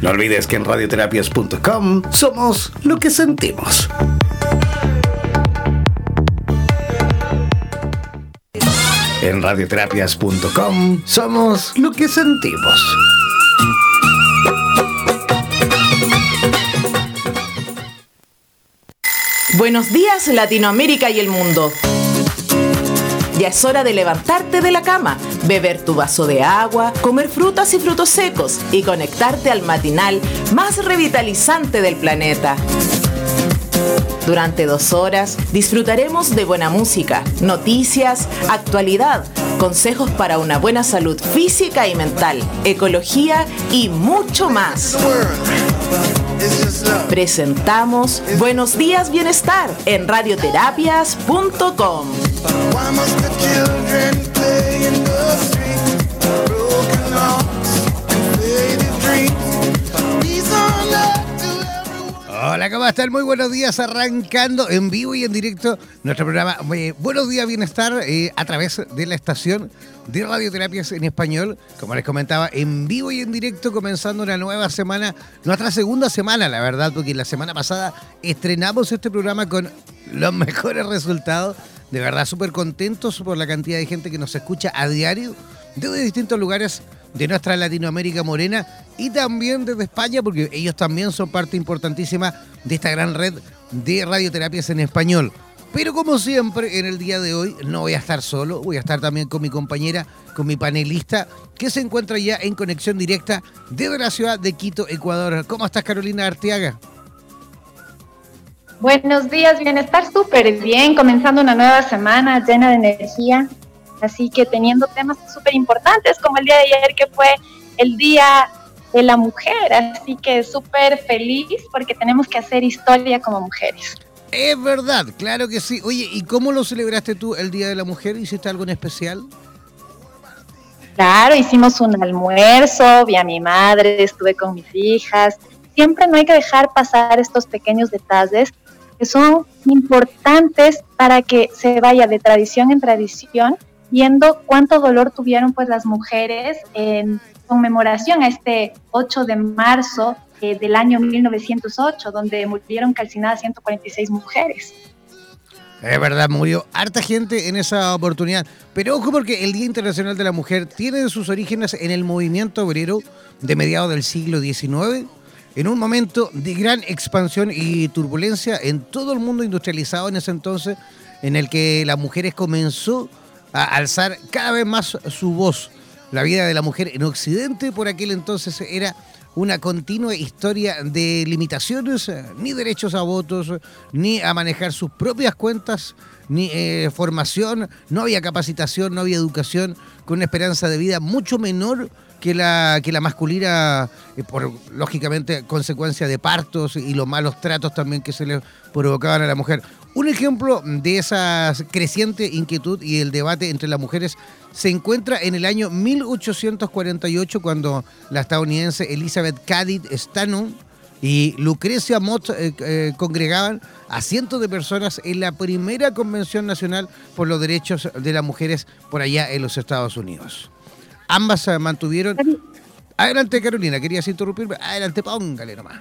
No olvides que en radioterapias.com somos lo que sentimos. En radioterapias.com somos lo que sentimos. Buenos días Latinoamérica y el mundo. Ya es hora de levantarte de la cama, beber tu vaso de agua, comer frutas y frutos secos y conectarte al matinal más revitalizante del planeta. Durante dos horas disfrutaremos de buena música, noticias, actualidad, consejos para una buena salud física y mental, ecología y mucho más. Presentamos Buenos Días Bienestar en radioterapias.com. Hola, ¿cómo están? Muy buenos días, arrancando en vivo y en directo nuestro programa Buenos Días Bienestar eh, a través de la estación de Radioterapias en Español. Como les comentaba, en vivo y en directo comenzando una nueva semana, nuestra segunda semana, la verdad, porque la semana pasada estrenamos este programa con los mejores resultados. De verdad, súper contentos por la cantidad de gente que nos escucha a diario desde distintos lugares de nuestra Latinoamérica morena y también desde España, porque ellos también son parte importantísima de esta gran red de radioterapias en español. Pero como siempre, en el día de hoy no voy a estar solo, voy a estar también con mi compañera, con mi panelista, que se encuentra ya en conexión directa desde la ciudad de Quito, Ecuador. ¿Cómo estás, Carolina Arteaga? Buenos días, bienestar súper bien, comenzando una nueva semana llena de energía, así que teniendo temas súper importantes como el día de ayer que fue el Día de la Mujer, así que súper feliz porque tenemos que hacer historia como mujeres. Es verdad, claro que sí. Oye, ¿y cómo lo celebraste tú el Día de la Mujer? ¿Hiciste algo en especial? Claro, hicimos un almuerzo, vi a mi madre, estuve con mis hijas. Siempre no hay que dejar pasar estos pequeños detalles que son importantes para que se vaya de tradición en tradición, viendo cuánto dolor tuvieron pues las mujeres en conmemoración a este 8 de marzo eh, del año 1908, donde murieron calcinadas 146 mujeres. Es verdad, murió harta gente en esa oportunidad. Pero ojo porque el Día Internacional de la Mujer tiene sus orígenes en el movimiento obrero de mediados del siglo XIX, en un momento de gran expansión y turbulencia en todo el mundo industrializado en ese entonces, en el que las mujeres comenzó a alzar cada vez más su voz. La vida de la mujer en Occidente por aquel entonces era una continua historia de limitaciones, ni derechos a votos, ni a manejar sus propias cuentas, ni eh, formación, no había capacitación, no había educación, con una esperanza de vida mucho menor que la, que la masculina, eh, por lógicamente consecuencia de partos y los malos tratos también que se le provocaban a la mujer. Un ejemplo de esa creciente inquietud y el debate entre las mujeres se encuentra en el año 1848 cuando la estadounidense Elizabeth Cady Stanton y Lucrecia Mott eh, eh, congregaban a cientos de personas en la primera convención nacional por los derechos de las mujeres por allá en los Estados Unidos. Ambas se mantuvieron... Adelante Carolina, querías interrumpirme. Adelante, póngale nomás.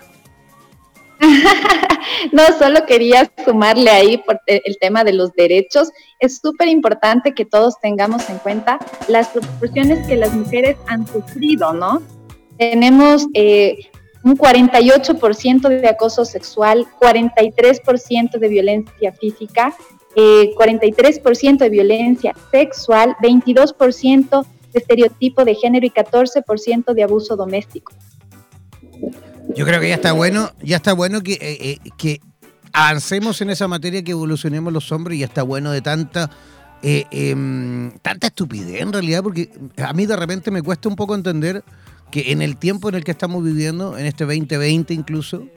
no, solo quería sumarle ahí por el tema de los derechos. Es súper importante que todos tengamos en cuenta las proporciones que las mujeres han sufrido, ¿no? Tenemos eh, un 48% de acoso sexual, 43% de violencia física, 43% eh, de violencia sexual, 22% de estereotipo de género y 14% de abuso doméstico. Yo creo que ya está bueno, ya está bueno que, eh, eh, que avancemos en esa materia, que evolucionemos los hombres, y ya está bueno de tanta em, tanta estupidez en realidad, porque a mí de repente me cuesta un poco entender que en el tiempo en el que estamos viviendo, en este 2020 incluso,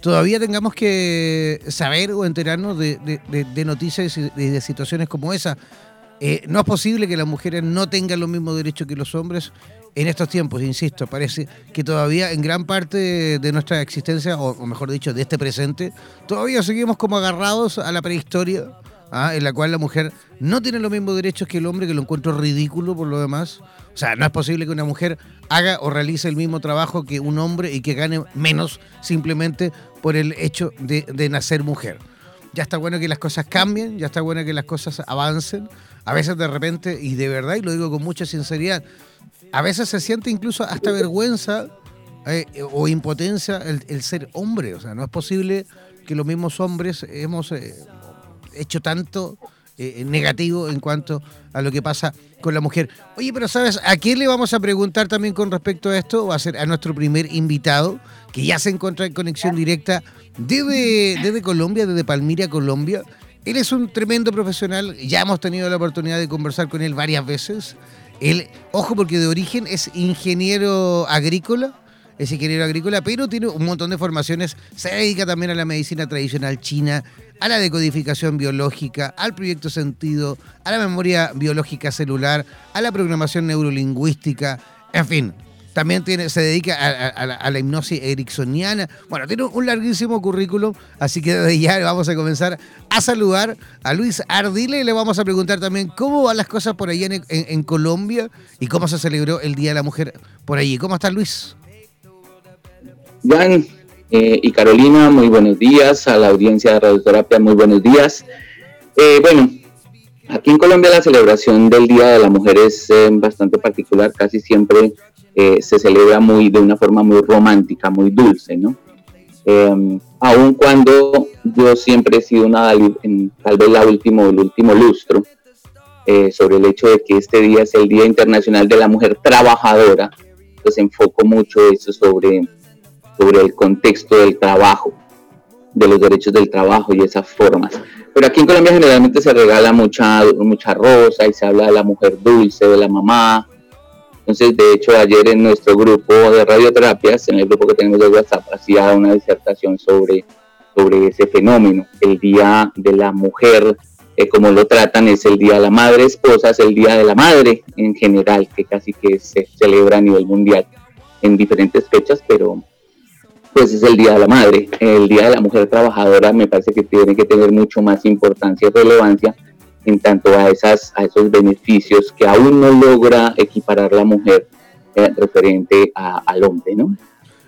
todavía tengamos que saber o enterarnos de, noticias y de, situaciones como esa. Eh, no es posible que las mujeres no tengan los mismos derechos que los hombres en estos tiempos, insisto, parece que todavía en gran parte de nuestra existencia, o, mejor dicho, de este presente, todavía seguimos como agarrados a la prehistoria, ¿ah? en la cual la mujer no tiene los mismos derechos que el hombre, que lo encuentro ridículo por lo demás. O sea, no es posible que una mujer haga o realice el mismo trabajo que un hombre y que gane menos simplemente por el hecho de, nacer mujer. Ya está bueno que las cosas cambien, ya está bueno que las cosas avancen. A veces de repente, y de verdad, y lo digo con mucha sinceridad, a veces se siente incluso hasta vergüenza eh, o impotencia el, ser hombre. O sea, no es posible que los mismos hombres hemos eh, hecho tanto eh, negativo en cuanto a lo que pasa con la mujer. Oye, pero ¿sabes a quién le vamos a preguntar también con respecto a esto? Va a ser a nuestro primer invitado, que ya se encuentra en conexión directa desde, desde Colombia, desde Palmira, Colombia. Él es un tremendo profesional, ya hemos tenido la oportunidad de conversar con él varias veces. Él, ojo, porque de origen es ingeniero agrícola, es ingeniero agrícola, pero tiene un montón de formaciones, se dedica también a la medicina tradicional china, a la decodificación biológica, al proyecto sentido, a la memoria biológica celular, a la programación neurolingüística, en fin. También tiene, se dedica a, la, hipnosis ericksoniana. Bueno, tiene un larguísimo currículum, así que desde ya vamos a comenzar a saludar a Luis Ardile y le vamos a preguntar también cómo van las cosas por allá en, Colombia y cómo se celebró el Día de la Mujer por allí. ¿Cómo está Luis? Jan eh, y Carolina, muy buenos días. A la audiencia de Radioterapia, muy buenos días. Eh, bueno, aquí en Colombia la celebración del Día de la Mujer es eh, bastante particular. Casi siempre se celebra muy de una forma muy romántica, muy dulce, ¿no? Em, aun cuando yo siempre he sido una, en, tal vez la último, el último lustro sobre el hecho de que este día es el Día Internacional de la Mujer Trabajadora, pues enfoco mucho eso sobre sobre el contexto del trabajo, de los derechos del trabajo y esas formas. Pero aquí en Colombia generalmente se regala mucha, mucha rosa y se habla de la mujer dulce, de la mamá. Entonces, de hecho, ayer en nuestro grupo de radioterapias, en el grupo que tenemos de WhatsApp, hacía una disertación sobre, sobre ese fenómeno. El Día de la Mujer, eh, como lo tratan, es el Día de la Madre Esposa, es el Día de la Madre en general, que casi que se celebra a nivel mundial en diferentes fechas, pero pues es el Día de la Madre. El Día de la Mujer Trabajadora me parece que tiene que tener mucho más importancia y relevancia en tanto a, esas, a esos beneficios que aún no logra equiparar la mujer eh, referente al hombre, ¿no?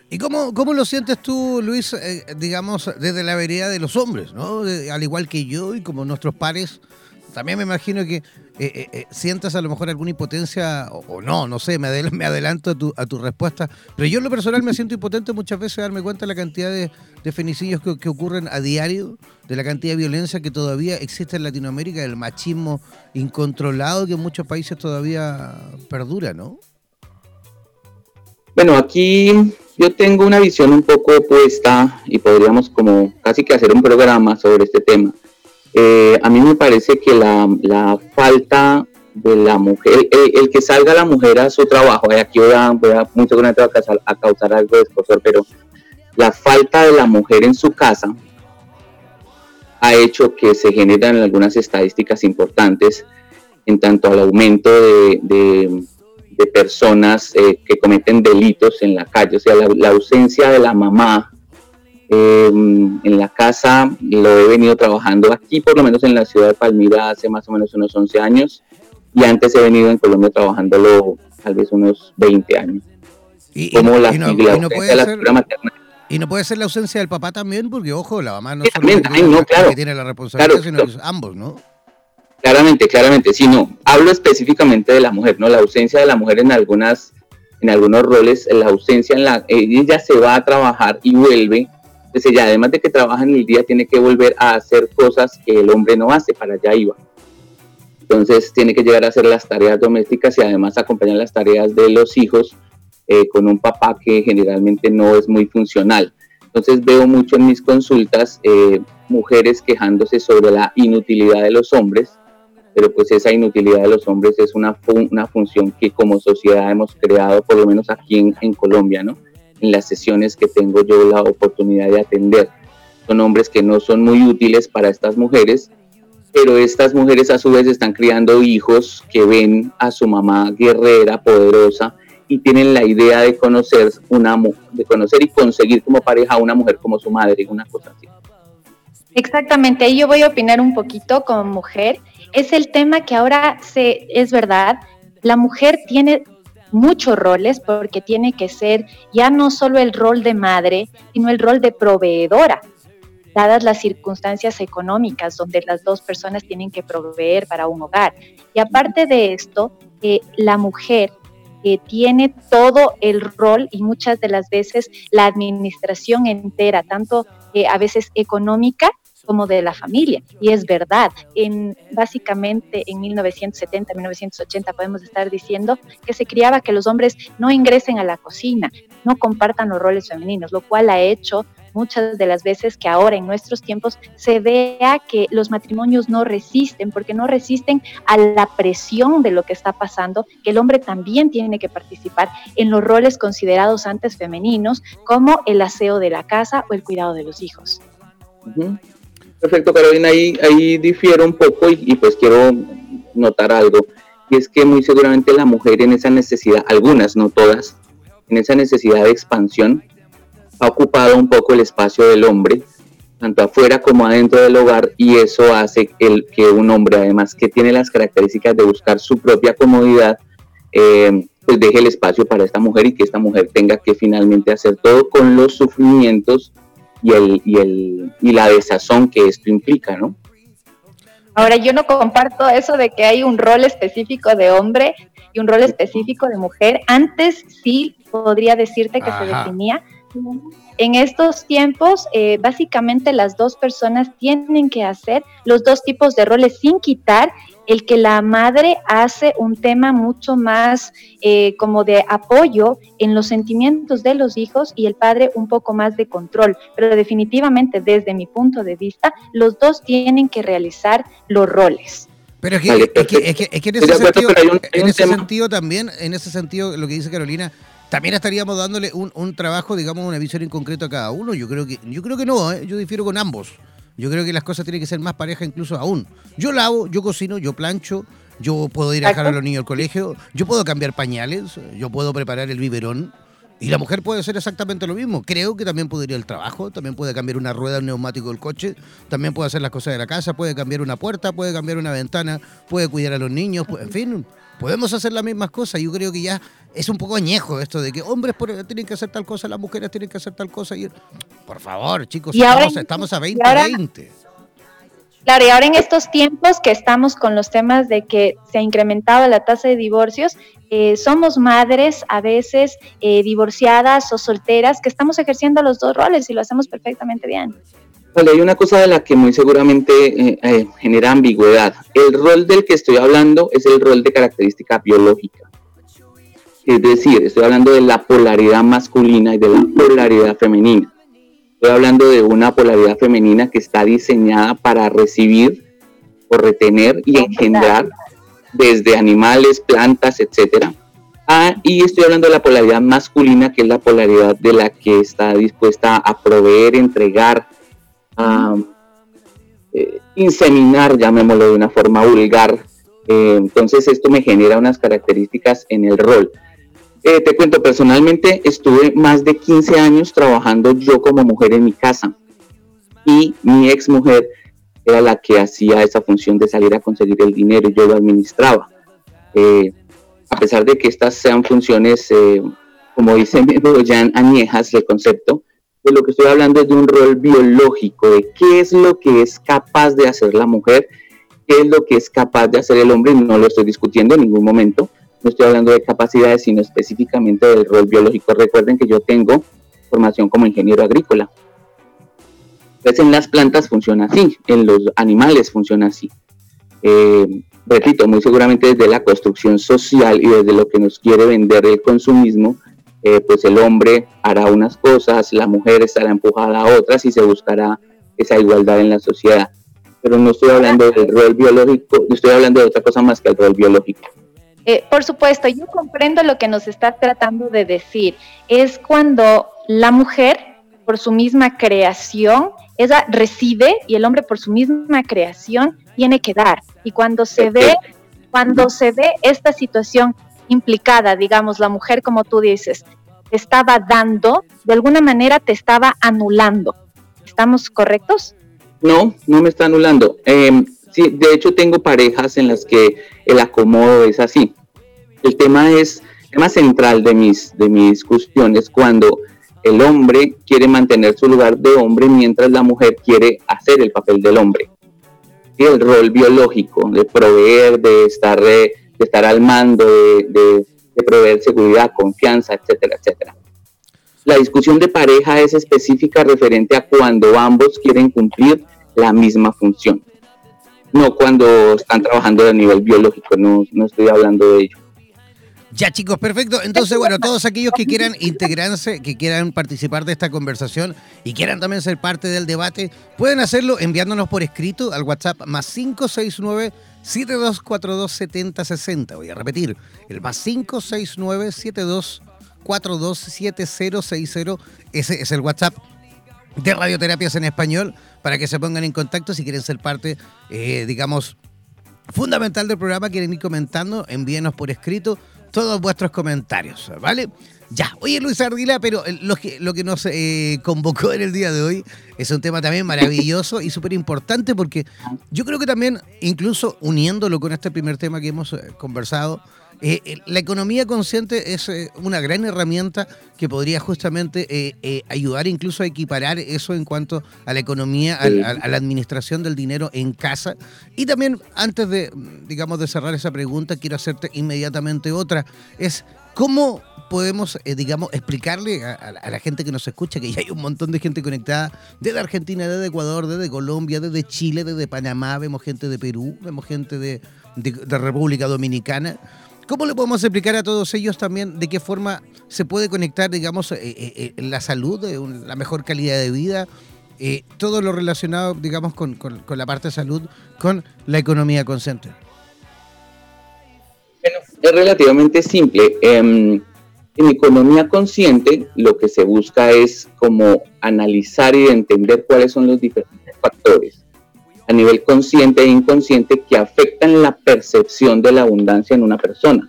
¿Y cómo, cómo, lo sientes tú, Luis, eh, digamos, desde la vereda de los hombres, ¿no? al igual que yo y como nuestros pares, también me imagino que eh, eh, eh, sientas a lo mejor alguna impotencia o, no, no sé, me, adelanto a tu, a tu, respuesta. Pero yo en lo personal me siento impotente muchas veces darme cuenta de la cantidad de, femicidios que, ocurren a diario, de la cantidad de violencia que todavía existe en Latinoamérica, del machismo incontrolado que en muchos países todavía perdura, ¿no? Bueno, aquí yo tengo una visión un poco opuesta y podríamos como casi que hacer un programa sobre este tema eh, a mí me parece que la, falta de la mujer, el, que salga la mujer a su trabajo, aquí voy a, voy a mucho a causar, a causar algo de escosor, pero la falta de la mujer en su casa ha hecho que se generan algunas estadísticas importantes en tanto al aumento de, personas eh, que cometen delitos en la calle, o sea, la, ausencia de la mamá eh, en la casa, lo he venido trabajando aquí, por lo menos en la ciudad de Palmira, hace más o menos unos 11 años, y antes he venido en Colombia trabajándolo tal vez unos 20 años. Y, como la, no, puede ser, y no puede ser la ausencia del papá también, porque ojo, la mamá no solo que tiene la responsabilidad, sino ambos, ¿no? Claramente, claramente, sí, no. Hablo específicamente de la mujer, ¿no? La ausencia de la mujer en algunas, en algunos roles, la ausencia en la, ella se va a trabajar y vuelve. Entonces ya además de que trabaja en el día, tiene que volver a hacer cosas que el hombre no hace, para allá iba. Entonces tiene que llegar a hacer las tareas domésticas y además acompañar las tareas de los hijos eh, con un papá que generalmente no es muy funcional. Entonces veo mucho en mis consultas eh, mujeres quejándose sobre la inutilidad de los hombres, pero pues esa inutilidad de los hombres es una, una función que como sociedad hemos creado, por lo menos aquí en Colombia, ¿no? En las sesiones que tengo yo la oportunidad de atender. Son hombres que no son muy útiles para estas mujeres, pero estas mujeres a su vez están criando hijos que ven a su mamá guerrera, poderosa, y tienen la idea de conocer una de conocer y conseguir como pareja a una mujer como su madre, una cosa así. Exactamente, ahí yo voy a opinar un poquito como mujer. Es el tema que ahora se es verdad, la mujer tiene muchos roles porque tiene que ser ya no solo el rol de madre, sino el rol de proveedora, dadas las circunstancias económicas donde las dos personas tienen que proveer para un hogar. Y aparte de esto, eh, la mujer que tiene todo el rol y muchas de las veces la administración entera, tanto eh, a veces económica como de la familia. Y es verdad, en, básicamente en 1970, 1980 podemos estar diciendo que se criaba que los hombres no ingresen a la cocina, no compartan los roles femeninos, lo cual ha hecho muchas de las veces que ahora en nuestros tiempos se vea que los matrimonios no resisten, porque no resisten a la presión de lo que está pasando, que el hombre también tiene que participar en los roles considerados antes femeninos, como el aseo de la casa o el cuidado de los hijos. Perfecto, Carolina, ahí, ahí difiero un poco y, pues quiero notar algo, y es que muy seguramente la mujer en esa necesidad, algunas, no todas, en esa necesidad de expansión, ha ocupado un poco el espacio del hombre, tanto afuera como adentro del hogar, y eso hace el, que un hombre, además que tiene las características de buscar su propia comodidad, eh, pues deje el espacio para esta mujer y que esta mujer tenga que finalmente hacer todo con los sufrimientos y, el, y, el, y la desazón que esto implica, ¿no? Ahora, yo no comparto eso de que hay un rol específico de hombre y un rol específico de mujer. Antes sí podría decirte que se definía, en estos tiempos, eh, básicamente las dos personas tienen que hacer los dos tipos de roles sin quitar el que la madre hace un tema mucho más eh, como de apoyo en los sentimientos de los hijos y el padre un poco más de control. Pero definitivamente, desde mi punto de vista, los dos tienen que realizar los roles. Pero es que, en ese, sentido, en ese sentido también, en ese sentido, lo que dice Carolina, también estaríamos dándole un, trabajo, digamos, una visión en concreto a cada uno. Yo creo que, yo creo que no, ¿eh? yo difiero con ambos. Yo creo que las cosas tienen que ser más pareja incluso aún. Yo lavo, yo cocino, yo plancho, yo puedo ir a dejar a los niños al colegio, yo puedo cambiar pañales, yo puedo preparar el biberón. Y la mujer puede hacer exactamente lo mismo. Creo que también puede ir al trabajo, también puede cambiar una rueda, un neumático del coche, también puede hacer las cosas de la casa, puede cambiar una puerta, puede cambiar una ventana, puede cuidar a los niños, en fin, podemos hacer las mismas cosas. Yo creo que ya es un poco añejo esto de que hombres tienen que hacer tal cosa, las mujeres tienen que hacer tal cosa. Y, por favor, chicos, estamos, a 2020. claro, y ahora en estos tiempos que estamos con los temas de que se ha incrementado la tasa de divorcios, eh, somos madres a veces eh, divorciadas o solteras que estamos ejerciendo los dos roles y lo hacemos perfectamente bien. Vale, hay una cosa de la que muy seguramente eh, genera ambigüedad. El rol del que estoy hablando es el rol de característica biológica. Es decir, estoy hablando de la polaridad masculina y de la polaridad femenina. Estoy hablando de una polaridad femenina que está diseñada para recibir o retener y engendrar desde animales, plantas, etcétera. Ah, y estoy hablando de la polaridad masculina, que es la polaridad de la que está dispuesta a proveer, entregar, eh, inseminar, llamémoslo de una forma vulgar. Eh, entonces esto me genera unas características en el rol. Eh, te cuento, personalmente estuve más de 15 años trabajando yo como mujer en mi casa y mi ex mujer era la que hacía esa función de salir a conseguir el dinero y yo lo administraba. a pesar de que estas sean funciones, como dice Jan añejas el concepto, de lo que estoy hablando es de un rol biológico, de qué es lo que es capaz de hacer la mujer, qué es lo que es capaz de hacer el hombre, no lo estoy discutiendo en ningún momento, no estoy hablando de capacidades, sino específicamente del rol biológico. Recuerden que yo tengo formación como ingeniero agrícola. Pues en las plantas funciona así, en los animales funciona así. Eh, repito, muy seguramente desde la construcción social y desde lo que nos quiere vender el consumismo, eh, pues el hombre hará unas cosas, la mujer estará empujada a otras y se buscará esa igualdad en la sociedad. Pero no estoy hablando del rol biológico, estoy hablando de otra cosa más que el rol biológico. Eh, por supuesto, yo comprendo lo que nos está tratando de decir. Es cuando la mujer, por su misma creación, ella recibe y el hombre, por su misma creación, tiene que dar. Y cuando se ve, cuando se ve esta situación implicada, digamos, la mujer, como tú dices, estaba dando, de alguna manera te estaba anulando. ¿Estamos correctos? No, no me está anulando. Sí, de hecho tengo parejas en las que el acomodo es así. El tema es, el tema central de mis, de mi discusión es cuando el hombre quiere mantener su lugar de hombre mientras la mujer quiere hacer el papel del hombre. Y el rol biológico de proveer, de estar... Eh, de estar al mando, de, proveer seguridad, confianza, etcétera, etcétera. La discusión de pareja es específica referente a cuando ambos quieren cumplir la misma función, no cuando están trabajando a nivel biológico, no, no estoy hablando de ello. Ya chicos, perfecto. Entonces, bueno, todos aquellos que quieran integrarse, que quieran participar de esta conversación y quieran también ser parte del debate, pueden hacerlo enviándonos por escrito al WhatsApp más 569 7242 7060. Voy a repetir, el más 569 7242 7060. Ese es el WhatsApp de Radioterapias en Español para que se pongan en contacto si quieren ser parte, eh, digamos, fundamental del programa, quieren ir comentando, envíenos por escrito todos vuestros comentarios, ¿vale? Ya, oye Luis Ardila, pero lo que, lo que nos eh, convocó en el día de hoy es un tema también maravilloso y súper importante porque yo creo que también, incluso uniéndolo con este primer tema que hemos eh, conversado, eh, la economía consciente es una gran herramienta que podría justamente ayudar incluso a equiparar eso en cuanto a la economía, a, la administración del dinero en casa. Y también, antes de, digamos, de cerrar esa pregunta, quiero hacerte inmediatamente otra. Es cómo podemos, eh, digamos, explicarle a, la gente que nos escucha que ya hay un montón de gente conectada desde Argentina, desde Ecuador, desde Colombia, desde Chile, desde Panamá, vemos gente de Perú, vemos gente de, República Dominicana. ¿Cómo le podemos explicar a todos ellos también de qué forma se puede conectar, digamos, eh, eh, la salud, la mejor calidad de vida, todo lo relacionado, digamos, con, con, la parte de salud, con la economía consciente? Bueno, es relativamente simple. Em, en economía consciente, lo que se busca es como analizar y entender cuáles son los diferentes factores a nivel consciente e inconsciente que afectan la percepción de la abundancia en una persona.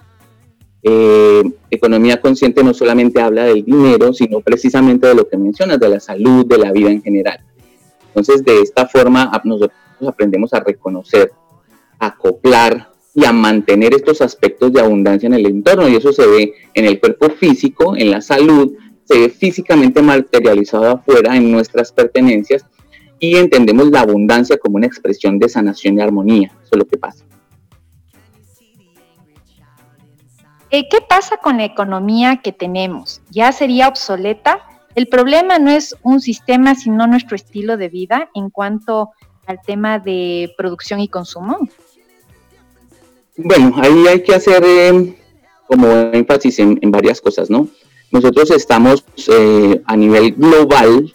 Eh, economía consciente no solamente habla del dinero, sino precisamente de lo que mencionas, de la salud, de la vida en general. Entonces, de esta forma, nosotros aprendemos a reconocer, a acoplar y a mantener estos aspectos de abundancia en el entorno. Y eso se ve en el cuerpo físico, en la salud, se ve físicamente materializado afuera en nuestras pertenencias y entendemos la abundancia como una expresión de sanación y armonía. Eso es lo que pasa. Eh, ¿Qué pasa con la economía que tenemos? ¿Ya sería obsoleta? El problema no es un sistema, sino nuestro estilo de vida en cuanto al tema de producción y consumo. Bueno, ahí hay que hacer eh, como énfasis en, varias cosas, ¿no? Nosotros estamos eh, a nivel global,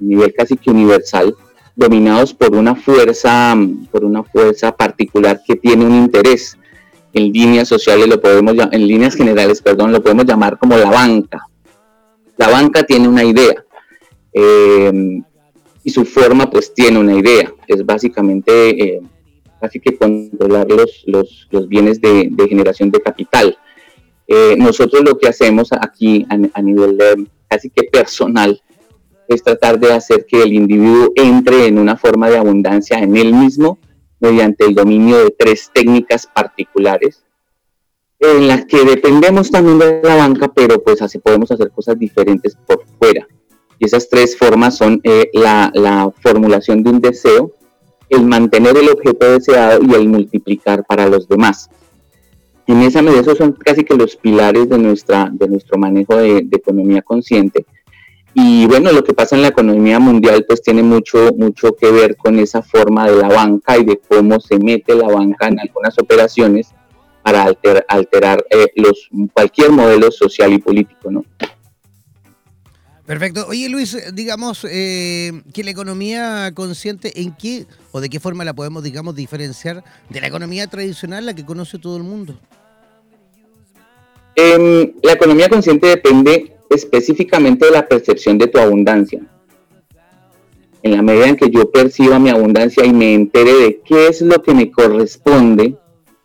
nivel casi que universal, dominados por una fuerza, por una fuerza particular que tiene un interés. En líneas sociales lo podemos en líneas generales, perdón, lo podemos llamar como la banca. La banca tiene una idea. Eh, y su forma pues tiene una idea, es básicamente eh, casi que controlar los, los, bienes de, generación de capital. Eh, nosotros lo que hacemos aquí a, nivel casi que personal es tratar de hacer que el individuo entre en una forma de abundancia en él mismo mediante el dominio de tres técnicas particulares en las que dependemos también de la banca, pero pues así podemos hacer cosas diferentes por fuera. Y esas tres formas son eh, la, la, formulación de un deseo, el mantener el objeto deseado y el multiplicar para los demás. En esa medida, esos son casi que los pilares de, nuestra, de nuestro manejo de economía consciente. Y bueno, lo que pasa en la economía mundial pues tiene mucho, mucho que ver con esa forma de la banca y de cómo se mete la banca en algunas operaciones para alterar eh, los, cualquier modelo social y político, ¿no? Perfecto. Oye Luis, digamos eh, que la economía consciente, ¿en qué o de qué forma la podemos, digamos, diferenciar de la economía tradicional, la que conoce todo el mundo? Em, la economía consciente depende específicamente de la percepción de tu abundancia. En la medida en que yo perciba mi abundancia y me entere de qué es lo que me corresponde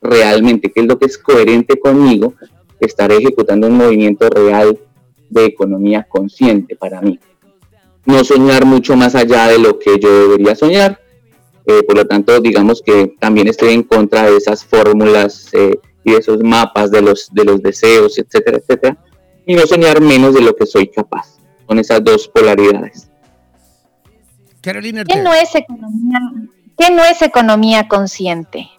realmente, qué es lo que es coherente conmigo, estaré ejecutando un movimiento real de economía consciente para mí. No soñar mucho más allá de lo que yo debería soñar. Eh, por lo tanto, digamos que también estoy en contra de esas fórmulas eh, y de esos mapas de los, de los deseos, etcétera, etcétera. Y no soñar menos de lo que soy capaz. Son esas dos polaridades. Carolina, ¿qué no es economía, qué no es economía consciente?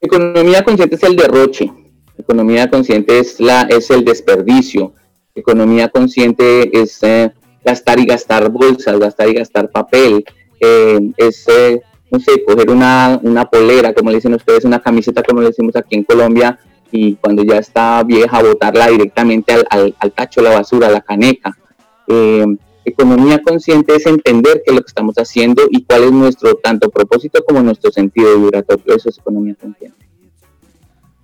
Economía consciente es el derroche. Economía consciente es, la, es el desperdicio. Economía consciente es eh, gastar y gastar bolsas, gastar y gastar papel. Eh, es, eh, no sé, coger una, una polera, como le dicen ustedes, una camiseta, como le decimos aquí en Colombia, y cuando ya está vieja, botarla directamente al, al, al tacho la basura, la caneca. economía consciente es entender qué es lo que estamos haciendo y cuál es nuestro tanto propósito como nuestro sentido vibratorio. Eso es economía consciente.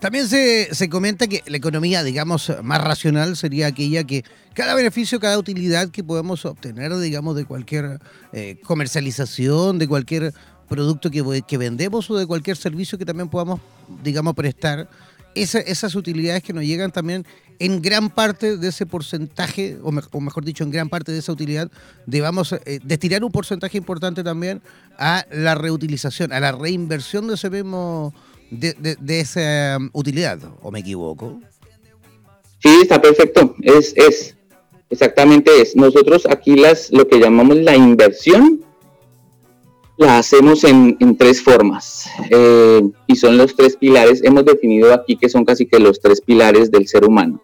También se, se, comenta que la economía, digamos, más racional sería aquella que cada beneficio, cada utilidad que podemos obtener, digamos, de cualquier eh, comercialización, de cualquier producto que, que, vendemos o de cualquier servicio que también podamos, digamos, prestar, esas utilidades que nos llegan también en gran parte de ese porcentaje, o, mejor dicho, en gran parte de esa utilidad, debamos eh, destinar un porcentaje importante también a la reutilización, a la reinversión de ese mismo de, esa um, utilidad, ¿o me equivoco? Sí, está perfecto. Es, es, exactamente es. Nosotros aquí las, lo que llamamos la inversión, la hacemos en, tres formas. Eh, y son los tres pilares. Hemos definido aquí que son casi que los tres pilares del ser humano.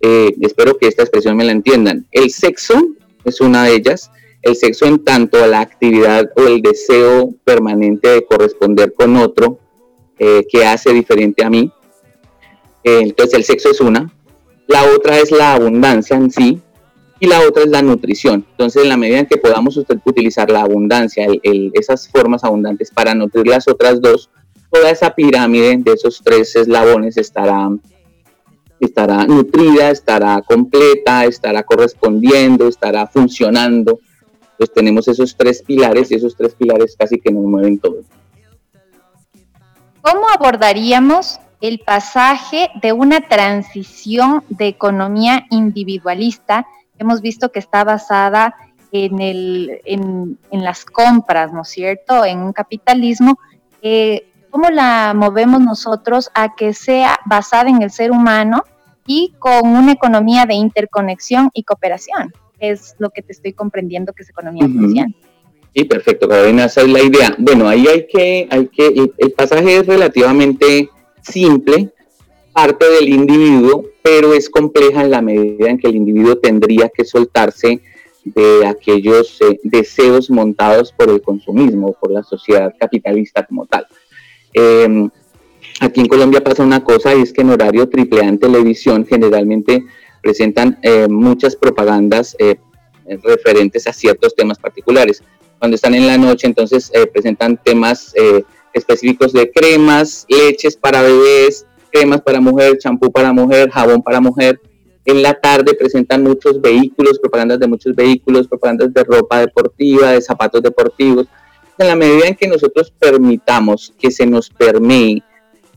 Eh, espero que esta expresión me la entiendan. El sexo es una de ellas. El sexo en tanto a la actividad o el deseo permanente de corresponder con otro eh, que hace diferente a mí. Entonces el sexo es una. La otra es la abundancia en sí y la otra es la nutrición. Entonces en la medida en que podamos utilizar la abundancia, esas formas abundantes para nutrir las otras dos, toda esa pirámide de esos tres eslabones estará, estará nutrida, estará completa, estará correspondiendo, estará funcionando. Entonces tenemos esos tres pilares y esos tres pilares casi que nos mueven todo. ¿Cómo abordaríamos el pasaje de una transición de economía individualista? Hemos visto que está basada en, el, en, las compras, ¿no es cierto? En un capitalismo. Eh, ¿Cómo la movemos nosotros a que sea basada en el ser humano y con una economía de interconexión y cooperación? Es lo que te estoy comprendiendo que es economía consciente. Sí, perfecto, Carolina, esa es la idea. Bueno, ahí hay que, hay que, el, pasaje es relativamente simple, parte del individuo, pero es compleja en la medida en que el individuo tendría que soltarse de aquellos eh, deseos montados por el consumismo, por la sociedad capitalista como tal. Em, aquí en Colombia pasa una cosa y es que en horario triple A en televisión generalmente presentan eh, muchas propagandas eh, referentes a ciertos temas particulares cuando están en la noche, entonces presentan temas específicos de cremas, leches para bebés, cremas para mujer, champú para mujer, jabón para mujer. En la tarde presentan muchos vehículos, propagandas de muchos vehículos, propagandas de ropa deportiva, de zapatos deportivos. En la medida en que nosotros permitamos que se nos permee,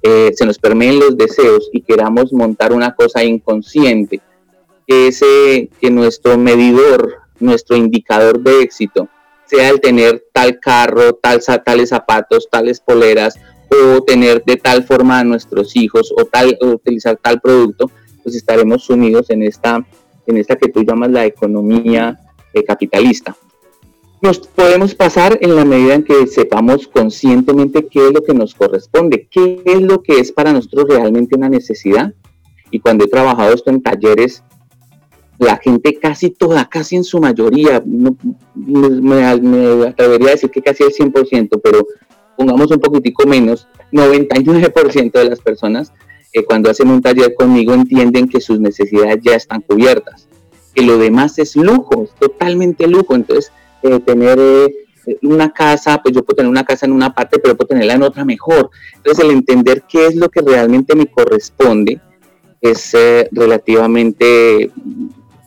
eh, se nos permeen los deseos y queramos montar una cosa inconsciente, que, ese, que nuestro medidor, nuestro indicador de éxito, sea el tener tal carro, tal, tales zapatos, tales poleras, o tener de tal forma a nuestros hijos, o, tal, utilizar tal producto, pues estaremos sumidos en esta, en esta que tú llamas la economía eh, capitalista. Nos podemos pasar en la medida en que sepamos conscientemente qué es lo que nos corresponde, qué es lo que es para nosotros realmente una necesidad. Y cuando he trabajado esto en talleres, la gente casi toda, casi en su mayoría, me, atrevería a decir que casi el 100%, pero pongamos un poquitico menos, 99% de las personas eh, cuando hacen un taller conmigo entienden que sus necesidades ya están cubiertas, que lo demás es lujo, es totalmente lujo. Entonces, eh, tener eh, una casa, pues yo puedo tener una casa en una parte, pero puedo tenerla en otra mejor. Entonces, el entender qué es lo que realmente me corresponde es relativamente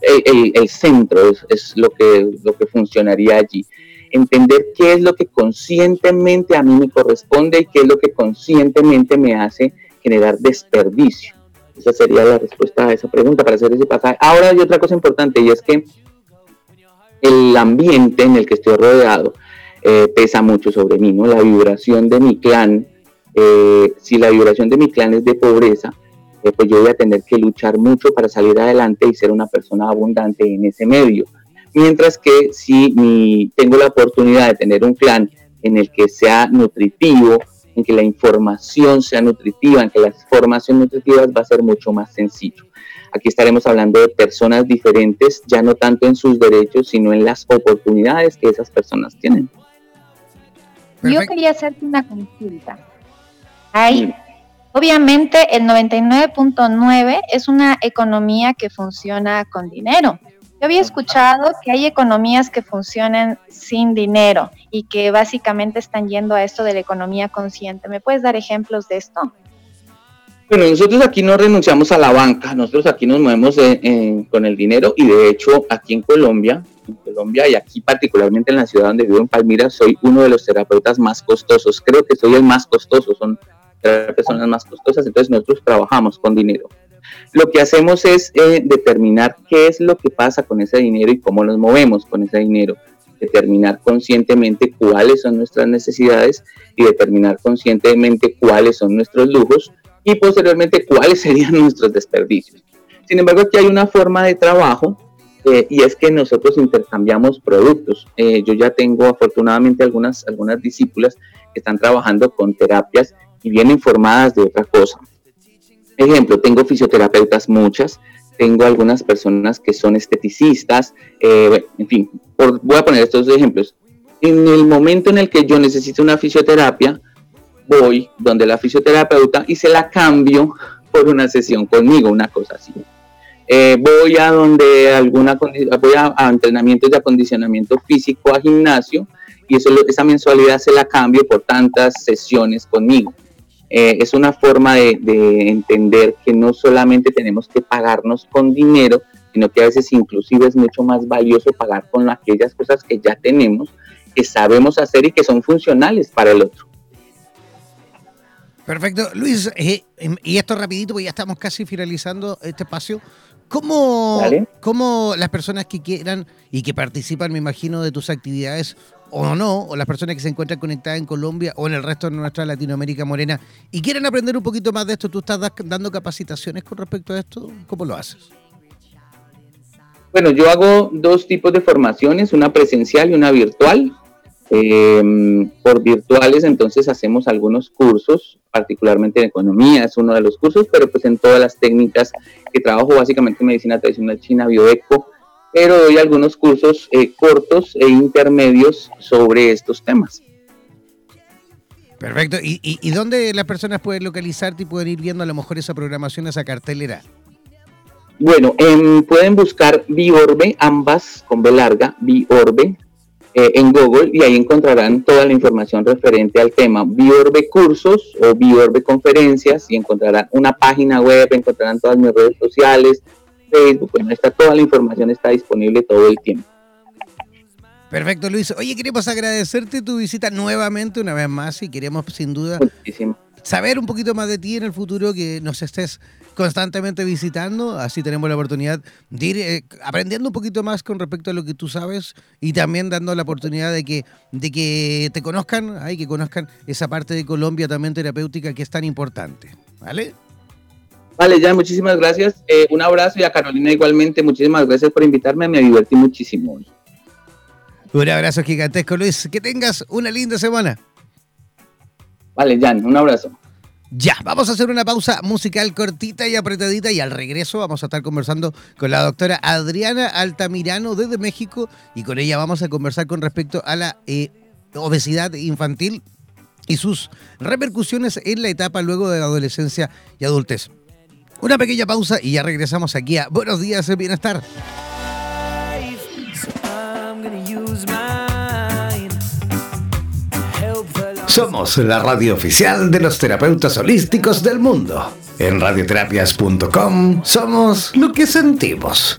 el, centro, es, es, lo, que, lo que funcionaría allí entender qué es lo que conscientemente a mí me corresponde y qué es lo que conscientemente me hace generar desperdicio. Esa sería la respuesta a esa pregunta para hacer ese pasaje. Ahora hay otra cosa importante y es que el ambiente en el que estoy rodeado eh, pesa mucho sobre mí, ¿no? La vibración de mi clan, eh, si la vibración de mi clan es de pobreza, eh, pues yo voy a tener que luchar mucho para salir adelante y ser una persona abundante en ese medio. Mientras que si tengo la oportunidad de tener un clan en el que sea nutritivo, en que la información sea nutritiva, en que las formaciones nutritivas va a ser mucho más sencillo. Aquí estaremos hablando de personas diferentes, ya no tanto en sus derechos, sino en las oportunidades que esas personas tienen. Yo quería hacerte una consulta. Hay, obviamente, el 99.9 es una economía que funciona con dinero. Yo había escuchado que hay economías que funcionan sin dinero y que básicamente están yendo a esto de la economía consciente. ¿Me puedes dar ejemplos de esto? Bueno, nosotros aquí no renunciamos a la banca, nosotros aquí nos movemos con el dinero y de hecho aquí en Colombia, en Colombia y aquí particularmente en la ciudad donde vivo en Palmira, soy uno de los terapeutas más costosos. Creo que soy el más costoso, son personas más costosas, entonces nosotros trabajamos con dinero. Lo que hacemos es eh, determinar qué es lo que pasa con ese dinero y cómo nos movemos con ese dinero. Determinar conscientemente cuáles son nuestras necesidades y determinar conscientemente cuáles son nuestros lujos y posteriormente cuáles serían nuestros desperdicios. Sin embargo, aquí hay una forma de trabajo eh, y es que nosotros intercambiamos productos. Eh, yo ya tengo afortunadamente algunas, algunas discípulas que están trabajando con terapias y bien informadas de otra cosa. Ejemplo, tengo fisioterapeutas muchas, tengo algunas personas que son esteticistas, eh, en fin, voy a poner estos ejemplos. En el momento en el que yo necesito una fisioterapia, voy donde la fisioterapeuta y se la cambio por una sesión conmigo, una cosa así. Eh, voy a donde alguna voy a, entrenamientos de acondicionamiento físico a gimnasio y esa mensualidad se la cambio por tantas sesiones conmigo. Eh, es una forma de, entender que no solamente tenemos que pagarnos con dinero, sino que a veces inclusive es mucho más valioso pagar con aquellas cosas que ya tenemos, que sabemos hacer y que son funcionales para el otro. Perfecto. Luis, eh, em, y esto rapidito, porque ya estamos casi finalizando este espacio. ¿Cómo, ¿Cómo, las personas que quieran y que participan, me imagino, de tus actividades o no, o las personas que se encuentran conectadas en Colombia o en el resto de nuestra Latinoamérica morena y quieren aprender un poquito más de esto, ¿tú estás dando capacitaciones con respecto a esto? ¿Cómo lo haces? Bueno, yo hago dos tipos de formaciones, una presencial y una virtual. Em, por virtuales, entonces hacemos algunos cursos, particularmente en economía, es uno de los cursos, pero pues en todas las técnicas que trabajo, básicamente en medicina tradicional china, bioeco, pero doy algunos cursos eh, cortos e intermedios sobre estos temas. Perfecto. ¿Y, y, dónde las personas pueden localizarte y pueden ir viendo a lo mejor esa programación, esa cartelera? Bueno, em, pueden buscar Biorbe, ambas con B larga, Biorbe, eh, en Google y ahí encontrarán toda la información referente al tema. Biorbe Cursos o Biorbe Conferencias y encontrarán una página web, encontrarán todas mis redes sociales, Facebook, bueno, está toda la información está disponible todo el tiempo. Perfecto, Luis. Oye, queremos agradecerte tu visita nuevamente una vez más y queremos sin duda Muchísimo. saber un poquito más de ti en el futuro, que nos estés constantemente visitando, así tenemos la oportunidad de ir eh, aprendiendo un poquito más con respecto a lo que tú sabes y también dando la oportunidad de que, de que te conozcan, ay, que conozcan esa parte de Colombia también terapéutica que es tan importante, ¿vale? Vale, ya, muchísimas gracias. Eh, un abrazo y a Carolina igualmente, muchísimas gracias por invitarme, me divertí muchísimo hoy. Un abrazo gigantesco, Luis. Que tengas una linda semana. Vale, Jan, un abrazo. Ya, vamos a hacer una pausa musical cortita y apretadita y al regreso vamos a estar conversando con la doctora Adriana Altamirano desde México y con ella vamos a conversar con respecto a la eh, obesidad infantil y sus repercusiones en la etapa luego de la adolescencia y adultez. Una pequeña pausa y ya regresamos aquí a Buenos Días, Bienestar. Somos la radio oficial de los terapeutas holísticos del mundo. En radioterapias.com somos lo que sentimos.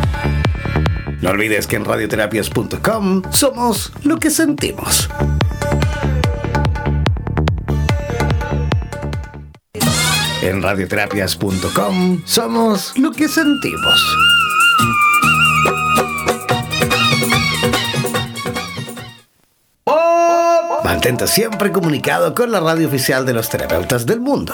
No olvides que en radioterapias.com somos lo que sentimos. En radioterapias.com somos lo que sentimos. Mantente siempre comunicado con la radio oficial de los terapeutas del mundo.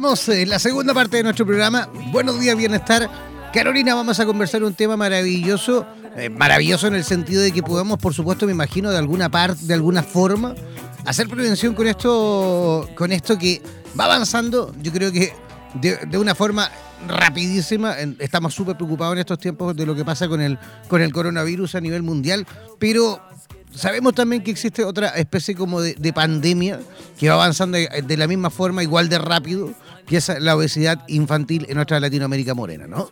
Estamos en la segunda parte de nuestro programa. Buenos días, bienestar. Carolina, vamos a conversar un tema maravilloso, eh, maravilloso en el sentido de que podamos, por supuesto, me imagino, de alguna parte, de alguna forma, hacer prevención con esto, con esto que va avanzando. Yo creo que de, una forma rapidísima. Estamos súper preocupados en estos tiempos de lo que pasa con el, con el coronavirus a nivel mundial, pero sabemos también que existe otra especie como de, de pandemia que va avanzando de la misma forma, igual de rápido, que es la obesidad infantil en nuestra Latinoamérica morena, ¿no?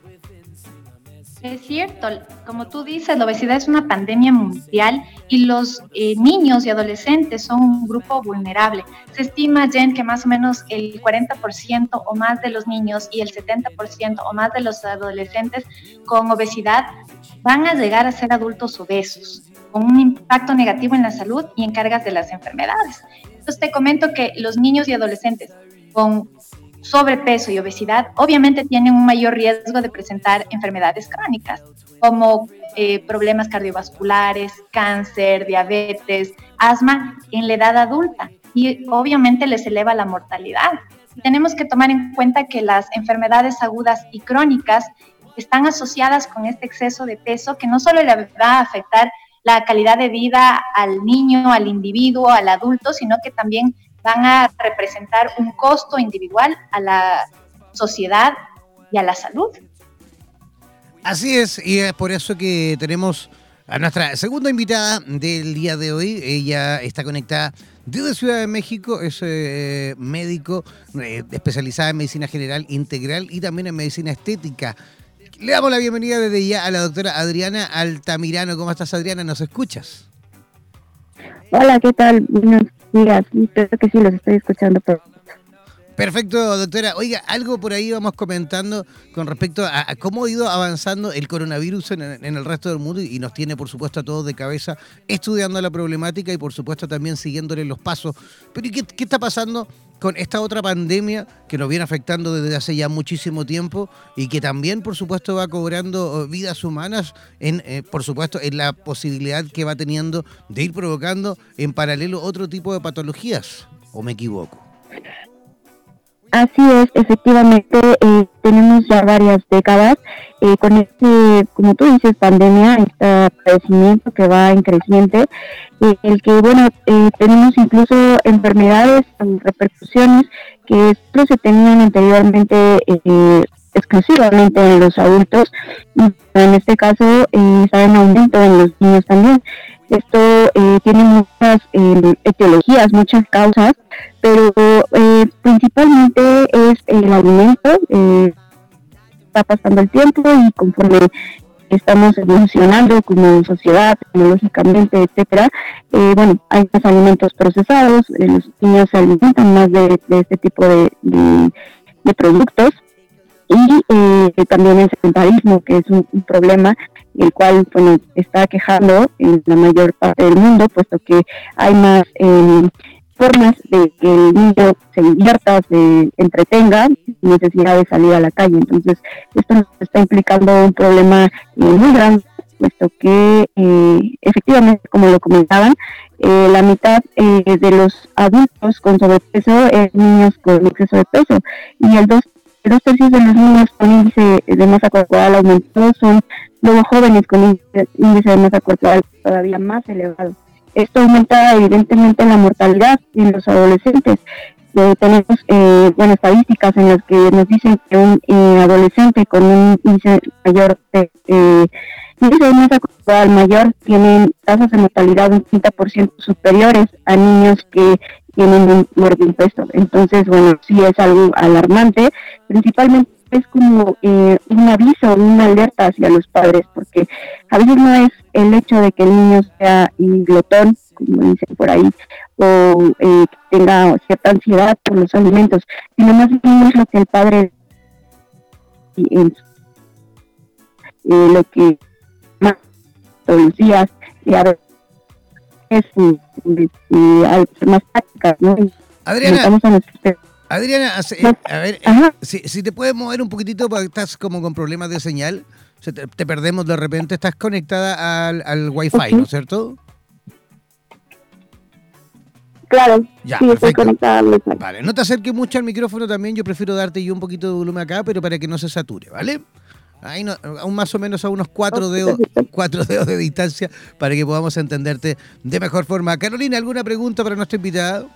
Es cierto, como tú dices, la obesidad es una pandemia mundial y los eh, niños y adolescentes son un grupo vulnerable. Se estima, Jen, que más o menos el 40% o más de los niños y el 70% o más de los adolescentes con obesidad van a llegar a ser adultos obesos, con un impacto negativo en la salud y en cargas de las enfermedades. Entonces te comento que los niños y adolescentes con sobrepeso y obesidad obviamente tienen un mayor riesgo de presentar enfermedades crónicas como eh, problemas cardiovasculares, cáncer, diabetes, asma en la edad adulta y obviamente les eleva la mortalidad. Tenemos que tomar en cuenta que las enfermedades agudas y crónicas están asociadas con este exceso de peso que no solo le va a afectar la calidad de vida al niño, al individuo, al adulto, sino que también van a representar un costo individual a la sociedad y a la salud. Así es, y es por eso que tenemos a nuestra segunda invitada del día de hoy. Ella está conectada desde Ciudad de México, es eh, médico eh, especializada en medicina general integral y también en medicina estética. Le damos la bienvenida desde ya a la doctora Adriana Altamirano. ¿Cómo estás, Adriana? ¿Nos escuchas? Hola, ¿qué tal? Buenos días. Creo que sí, los estoy escuchando. Pero... Perfecto, doctora. Oiga, algo por ahí vamos comentando con respecto a, cómo ha ido avanzando el coronavirus en, en, el resto del mundo y nos tiene, por supuesto, a todos de cabeza estudiando la problemática y, por supuesto, también siguiéndole los pasos. Pero ¿y qué, está pasando con esta otra pandemia que nos viene afectando desde hace ya muchísimo tiempo y que también, por supuesto, va cobrando vidas humanas, en, eh, por supuesto, en la posibilidad que va teniendo de ir provocando en paralelo otro tipo de patologías? ¿O me equivoco? Así es, efectivamente, eh, tenemos ya varias décadas eh, con este, como tú dices, pandemia, este padecimiento que va en creciente, eh, el que, bueno, tenemos incluso enfermedades con repercusiones que solo se tenían anteriormente exclusivamente en los adultos, y en este caso está en aumento en los niños también. Esto eh, tiene muchas eh, etiologías, muchas causas, pero eh, principalmente es el alimento. está pasando el tiempo y conforme estamos evolucionando como sociedad, tecnológicamente, etcétera, bueno, hay más alimentos procesados, los niños se alimentan más de, este tipo de productos y eh, también el sedentarismo, que es un, problema el cual bueno, está quejando en la mayor parte del mundo, puesto que hay más eh, formas de que el niño se divierta, se entretenga, sin necesidad de salir a la calle. Entonces, esto nos está implicando un problema eh, muy grande, puesto que eh, efectivamente, como lo comentaban, eh, la mitad de los adultos con sobrepeso es niños con exceso de peso y el dos dos tercios de los niños con índice de masa corporal aumentado son luego jóvenes con índice de masa corporal todavía más elevado. Esto aumenta evidentemente la mortalidad en los adolescentes. Eh, tenemos eh, bueno, estadísticas en las que nos dicen que un eh, adolescente con un índice mayor de, eh, índice de masa corporal mayor tienen tasas de mortalidad un 30% superiores a niños que tienen un peso. Entonces, bueno, sí es algo alarmante, principalmente es como eh, un aviso, una alerta hacia los padres, porque a veces no es el hecho de que el niño sea glotón, como dicen por ahí, o eh, que tenga cierta ansiedad por los alimentos, sino más bien es lo que el padre eh, lo que más todos los días, y a veces es más prácticas, ¿no? Adriana, Adriana, a ver, si, si, te puedes mover un poquitito porque estás como con problemas de señal, te, te perdemos de repente, estás conectada al, al Wi-Fi. ¿no es cierto? Claro, ya, sí, perfecto. estoy conectada al Wi-Fi. Vale, no te acerques mucho al micrófono también, yo prefiero darte yo un poquito de volumen acá, pero para que no se sature, ¿vale? Ahí no, aún más o menos a unos cuatro dedos, cuatro dedos de distancia para que podamos entenderte de mejor forma. Carolina, ¿alguna pregunta para nuestro invitado?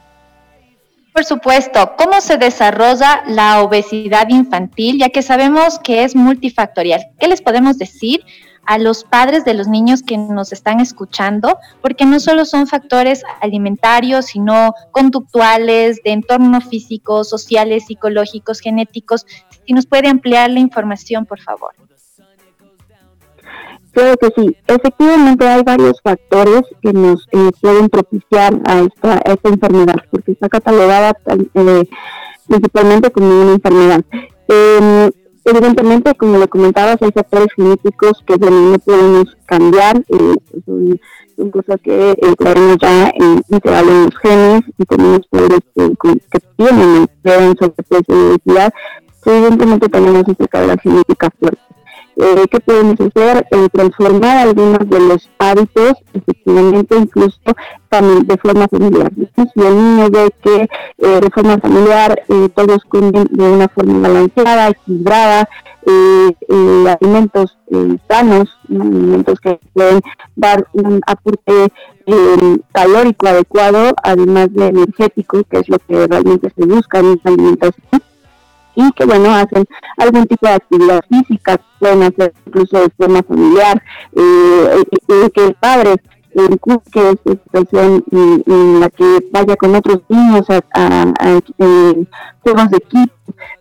Por supuesto, ¿cómo se desarrolla la obesidad infantil? Ya que sabemos que es multifactorial. ¿Qué les podemos decir a los padres de los niños que nos están escuchando, porque no solo son factores alimentarios, sino conductuales, de entorno físico, sociales, psicológicos, genéticos. Si nos puede ampliar la información, por favor. Creo que sí. Efectivamente hay varios factores que nos eh, pueden propiciar a esta, enfermedad, porque está catalogada eh, principalmente como una enfermedad. Eh, evidentemente, como le comentabas, hay factores genéticos que no podemos cambiar, eh, son, son, cosas que encontramos ya en, en los genes y tenemos poderes que, que tienen en sobrepeso. Evidentemente tenemos esta carga genética fuerte eh, ¿qué podemos hacer? Eh, transformar algunos de los hábitos, efectivamente, incluso también de forma familiar. Si el niño ve que eh, de forma familiar eh, todos comen de una forma balanceada, equilibrada, alimentos sanos, alimentos que pueden dar un aporte calórico adecuado, además de energético, que es lo que realmente se busca en esta alimentación y que bueno hacen algún tipo de actividad física, pueden hacer incluso de forma familiar, eh, que el padre inculque esta situación en, la que vaya con otros niños a, a, eh, juegos de equipo.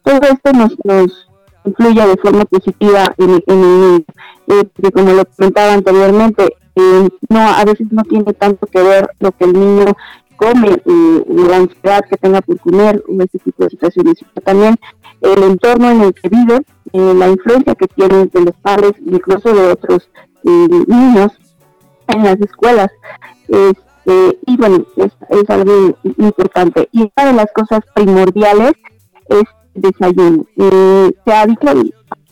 Todo esto nos, nos influye de forma positiva en, el niño. Eh, como lo comentaba anteriormente, eh, no a veces no tiene tanto que ver lo que el niño come, y la ansiedad que tenga por comer o ese tipo de situaciones, pero también el entorno en el que vive, eh, la influencia que tiene de los padres, incluso de otros eh, niños en las escuelas. Este, y bueno, es, algo importante. Y una de las cosas primordiales es desayuno. Eh, se ha dicho a lo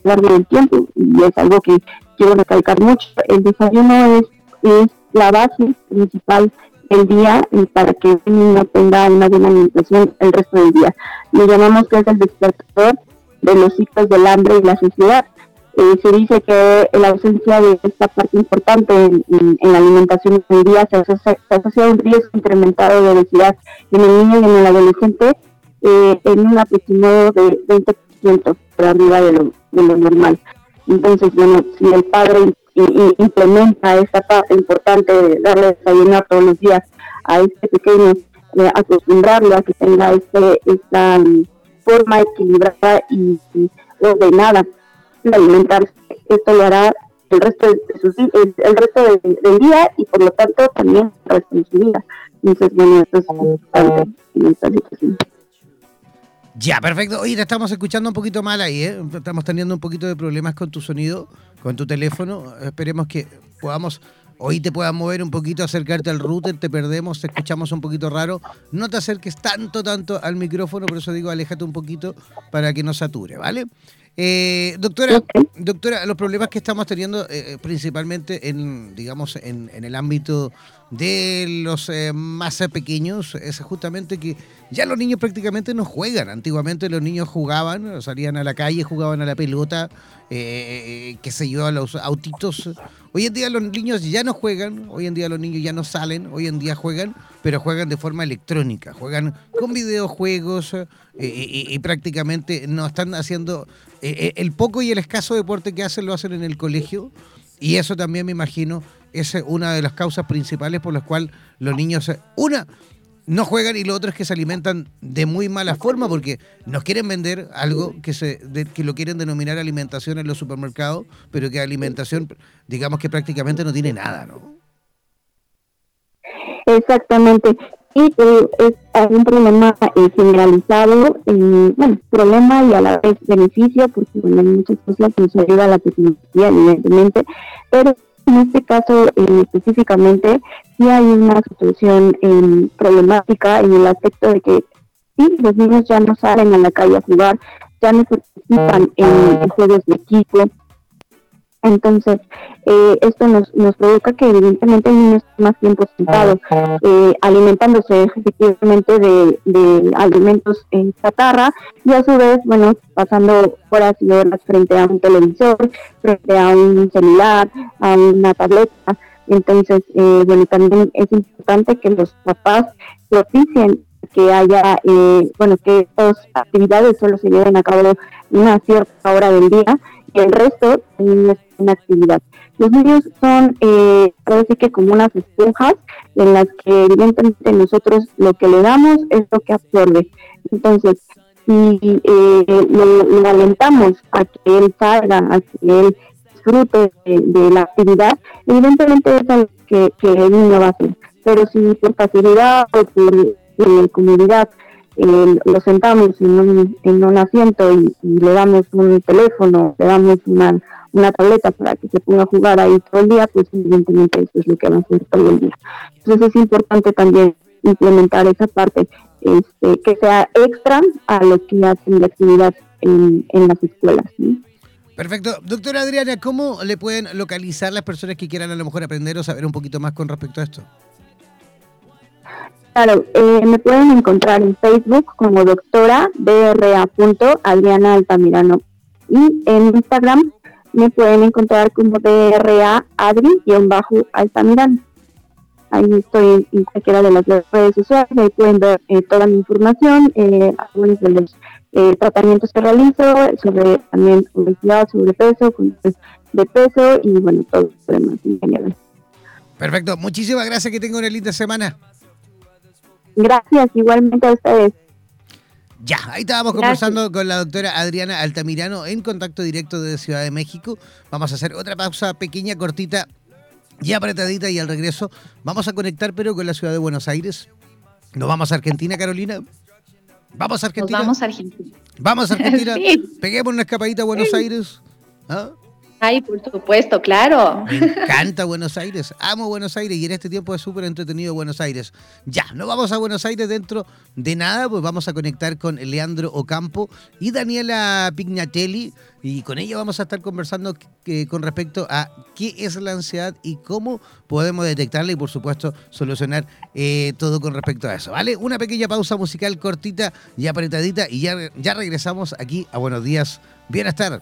largo del tiempo, y es algo que quiero recalcar mucho, el desayuno es, es la base principal el día para que el niño tenga una buena alimentación el resto del día. Lo llamamos que es el despertador de los ciclos del hambre y la sociedad. Eh, se dice que la ausencia de esta parte importante en, la alimentación del día se asocia, a un riesgo incrementado de obesidad en el niño y en el adolescente eh, en un aproximado de 20% por arriba de lo, de lo normal. Entonces, bueno, si el padre y, implementa esta parte importante de darle desayunar todos los días a este pequeño, eh, acostumbrarlo a que tenga este, esta mm, forma equilibrada y, ordenada de alimentarse. Esto lo hará el resto de, su, el, el, resto del día y por lo tanto también el resto de su vida. Entonces, bueno, esto es importante en esta situación. Ya, perfecto. Oye, te estamos escuchando un poquito mal ahí, ¿eh? Estamos teniendo un poquito de problemas con tu sonido, con tu teléfono. Esperemos que podamos, hoy te puedas mover un poquito, acercarte al router, te perdemos, te escuchamos un poquito raro. No te acerques tanto, tanto al micrófono, por eso digo, aléjate un poquito para que no sature, ¿vale? Eh, doctora, doctora, los problemas que estamos teniendo eh, principalmente en, digamos, en, en, el ámbito de los eh, más pequeños es justamente que ya los niños prácticamente no juegan. Antiguamente los niños jugaban, salían a la calle, jugaban a la pelota, eh, qué sé yo, a los autitos. Hoy en día los niños ya no juegan, hoy en día los niños ya no salen, hoy en día juegan, pero juegan de forma electrónica, juegan con videojuegos eh, y, prácticamente no están haciendo eh, el poco y el escaso deporte que hacen lo hacen en el colegio y eso también me imagino es una de las causas principales por las cuales los niños, una, no juegan y lo otro es que se alimentan de muy mala forma porque nos quieren vender algo que se que lo quieren denominar alimentación en los supermercados, pero que alimentación, digamos que prácticamente no tiene nada, ¿no? Exactamente. Y es un problema eh, generalizado, eh, bueno, problema y a la vez beneficio, porque bueno, muchas cosas nos ayuda a la tecnología, evidentemente, pero en este caso eh, específicamente sí hay una situación eh, problemática en el aspecto de que sí, los niños ya no salen a la calle a jugar, ya no participan en juegos de equipo, entonces, eh, esto nos, nos provoca que evidentemente el niño esté más tiempo sentado, eh, alimentándose efectivamente de alimentos en chatarra y a su vez, bueno, pasando horas y horas frente a un televisor, frente a un celular, a una tableta. Entonces, eh, bueno, también es importante que los papás propicien que haya, eh, bueno, que estas actividades solo se lleven a cabo una cierta hora del día y el resto es una actividad. Los niños son, eh, decir que como unas esponjas en las que evidentemente nosotros lo que le damos es lo que absorbe. Entonces, si eh, le, alentamos a que él salga, a que él disfrute de, la actividad, evidentemente es algo que, que, el niño va a hacer. Pero si por facilidad o por eh, comodidad lo sentamos en un, en un asiento y, le damos un teléfono, le damos una, una tableta para que se ponga a jugar ahí todo el día, pues evidentemente eso es lo que va a hacer todo el día. Entonces es importante también implementar esa parte este, que sea extra a lo que hacen la actividad en las escuelas. Perfecto. Doctora Adriana, ¿cómo le pueden localizar las personas que quieran a lo mejor aprender o saber un poquito más con respecto a esto? Claro, eh, me pueden encontrar en Facebook como doctora Adriana Altamirano y en Instagram me pueden encontrar como DRA Adri-Altamirano. Ahí estoy en cualquiera de las redes sociales, ahí pueden ver eh, toda mi información, eh, algunos de los eh, tratamientos que realizo, sobre también obesidad, sobrepeso, de peso y bueno, todo lo demás en general. Perfecto, muchísimas gracias, que tengan una linda semana. Gracias, igualmente a ustedes. Ya, ahí estábamos conversando con la doctora Adriana Altamirano en contacto directo de Ciudad de México. Vamos a hacer otra pausa pequeña, cortita y apretadita y al regreso vamos a conectar pero con la ciudad de Buenos Aires. ¿Nos vamos a Argentina, Carolina? ¿Vamos a Argentina? vamos a Argentina. ¿Vamos a Argentina? Peguemos una escapadita a Buenos Aires. ¿Ah? Ay, por supuesto, claro. Me encanta Buenos Aires, amo Buenos Aires y en este tiempo es súper entretenido Buenos Aires. Ya, no vamos a Buenos Aires dentro de nada, pues vamos a conectar con Leandro Ocampo y Daniela Pignatelli y con ella vamos a estar conversando con respecto a qué es la ansiedad y cómo podemos detectarla y por supuesto solucionar eh, todo con respecto a eso, ¿vale? Una pequeña pausa musical cortita y apretadita y ya, ya regresamos aquí a Buenos Días, Bienestar.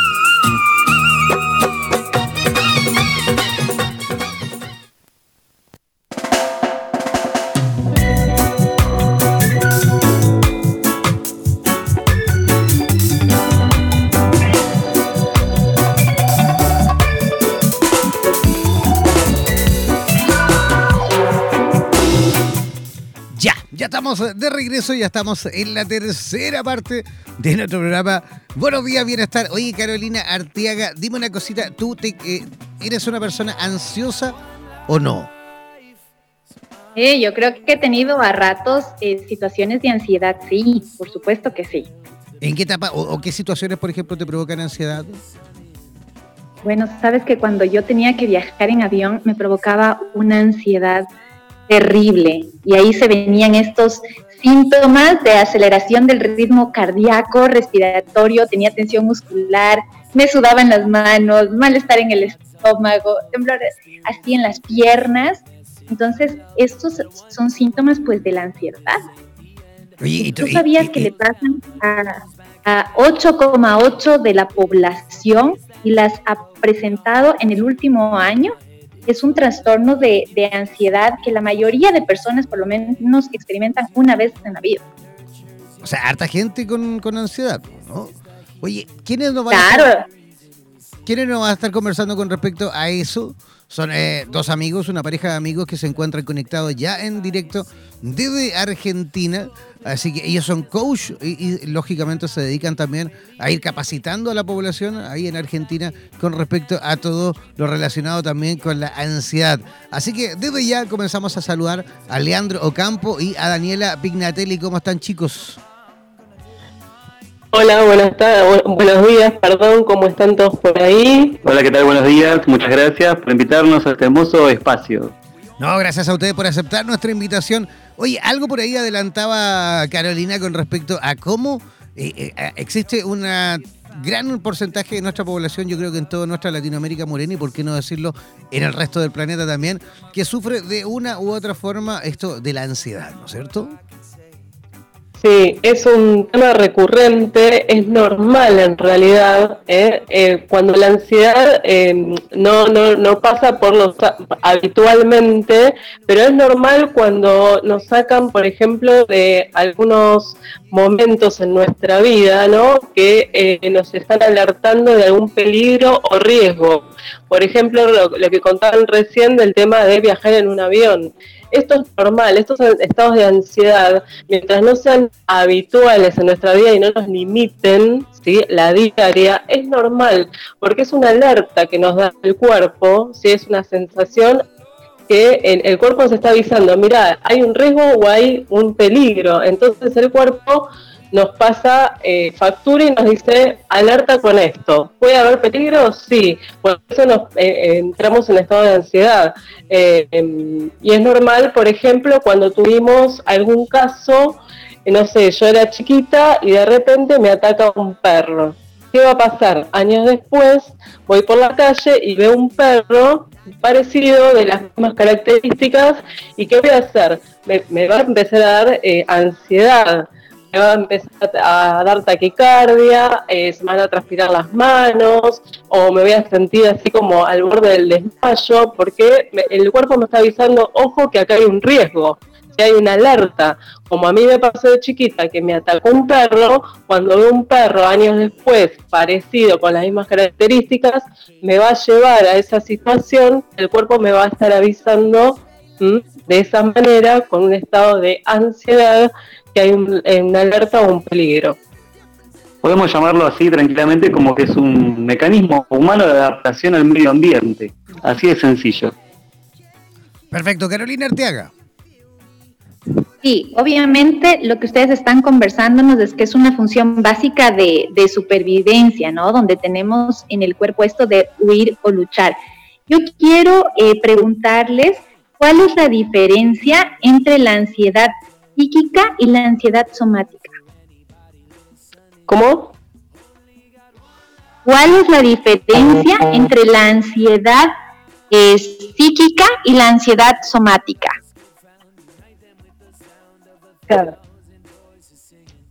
Estamos de regreso, ya estamos en la tercera parte de nuestro programa. Buenos días, bienestar. Oye, Carolina Arteaga, dime una cosita. ¿Tú te, eh, eres una persona ansiosa o no? Eh, yo creo que he tenido a ratos eh, situaciones de ansiedad, sí, por supuesto que sí. ¿En qué etapa o, o qué situaciones, por ejemplo, te provocan ansiedad? Bueno, sabes que cuando yo tenía que viajar en avión me provocaba una ansiedad terrible y ahí se venían estos síntomas de aceleración del ritmo cardíaco, respiratorio, tenía tensión muscular, me sudaban las manos, malestar en el estómago, temblores así en las piernas. Entonces, estos son síntomas pues de la ansiedad. Oye, ¿Tú sabías que le pasan a, a 8,8 de la población y las ha presentado en el último año? Es un trastorno de, de ansiedad que la mayoría de personas por lo menos experimentan una vez en la vida. O sea, harta gente con, con ansiedad, ¿no? Oye, ¿quiénes nos van a estar- Claro, ¿Quiénes nos van a estar conversando con respecto a eso? Son eh, dos amigos, una pareja de amigos que se encuentran conectados ya en directo desde Argentina. Así que ellos son coach y, y, lógicamente se dedican también a ir capacitando a la población ahí en Argentina con respecto a todo lo relacionado también con la ansiedad. Así que desde ya comenzamos a saludar a Leandro Ocampo y a Daniela Pignatelli. ¿Cómo están chicos? Hola, buenas tardes, buenos días, perdón, ¿cómo están todos por ahí? Hola, ¿qué tal? Buenos días. Muchas gracias por invitarnos a este hermoso espacio. No, gracias a ustedes por aceptar nuestra invitación. Oye, algo por ahí adelantaba Carolina con respecto a cómo eh, eh, existe una gran porcentaje de nuestra población, yo creo que en toda nuestra Latinoamérica morena y por qué no decirlo en el resto del planeta también, que sufre de una u otra forma esto de la ansiedad, ¿no es cierto? Sí, es un tema recurrente, es normal en realidad, ¿eh? Eh, cuando la ansiedad eh, no, no, no pasa por los habitualmente, pero es normal cuando nos sacan, por ejemplo, de algunos momentos en nuestra vida, ¿no? Que eh, nos están alertando de algún peligro o riesgo. Por ejemplo, lo, lo que contaban recién del tema de viajar en un avión esto es normal, estos estados de ansiedad, mientras no sean habituales en nuestra vida y no nos limiten ¿sí? la diaria, es normal, porque es una alerta que nos da el cuerpo, ¿sí? es una sensación que el, el cuerpo se está avisando, mira, hay un riesgo o hay un peligro, entonces el cuerpo nos pasa eh, factura y nos dice alerta con esto. ¿Puede haber peligro? Sí. Por eso nos eh, entramos en estado de ansiedad. Eh, y es normal, por ejemplo, cuando tuvimos algún caso, no sé, yo era chiquita y de repente me ataca un perro. ¿Qué va a pasar? Años después voy por la calle y veo un perro parecido, de las mismas características, y ¿qué voy a hacer? Me, me va a empezar a dar ansiedad me va a empezar a dar taquicardia, eh, se me van a transpirar las manos, o me voy a sentir así como al borde del desmayo, porque el cuerpo me está avisando, ojo, que acá hay un riesgo, que hay una alerta. Como a mí me pasó de chiquita que me atacó un perro, cuando veo un perro años después parecido con las mismas características, me va a llevar a esa situación, el cuerpo me va a estar avisando. De esa manera, con un estado de ansiedad que hay un, una alerta o un peligro. Podemos llamarlo así tranquilamente como que es un mecanismo humano de adaptación al medio ambiente. Así de sencillo. Perfecto, Carolina Arteaga. Sí, obviamente lo que ustedes están conversándonos es que es una función básica de, de supervivencia, ¿no? Donde tenemos en el cuerpo esto de huir o luchar. Yo quiero eh, preguntarles cuál es la diferencia entre la ansiedad psíquica y la ansiedad somática. ¿Cómo? ¿Cuál es la diferencia entre la ansiedad eh, psíquica y la ansiedad somática? Claro.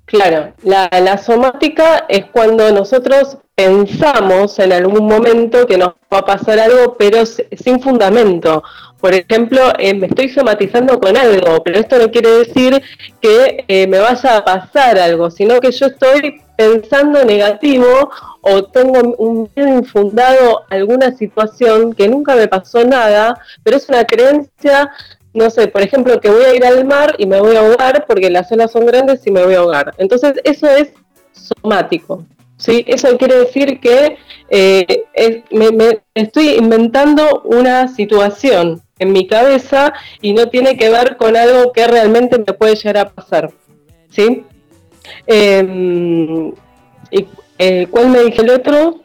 Claro, la, la, somática es cuando nosotros pensamos en algún momento que nos va a pasar algo, pero sin fundamento. Por ejemplo, eh, me estoy somatizando con algo, pero esto no quiere decir que eh, me vaya a pasar algo, sino que yo estoy pensando negativo o tengo un miedo infundado alguna situación que nunca me pasó nada, pero es una creencia no sé, por ejemplo, que voy a ir al mar y me voy a ahogar porque las olas son grandes y me voy a ahogar. Entonces, eso es somático. ¿Sí? Eso quiere decir que eh, me, estoy inventando una situación en mi cabeza y no tiene que ver con algo que realmente me puede llegar a pasar. ¿sí? Em, ¿Y eh, cuál me dije el otro?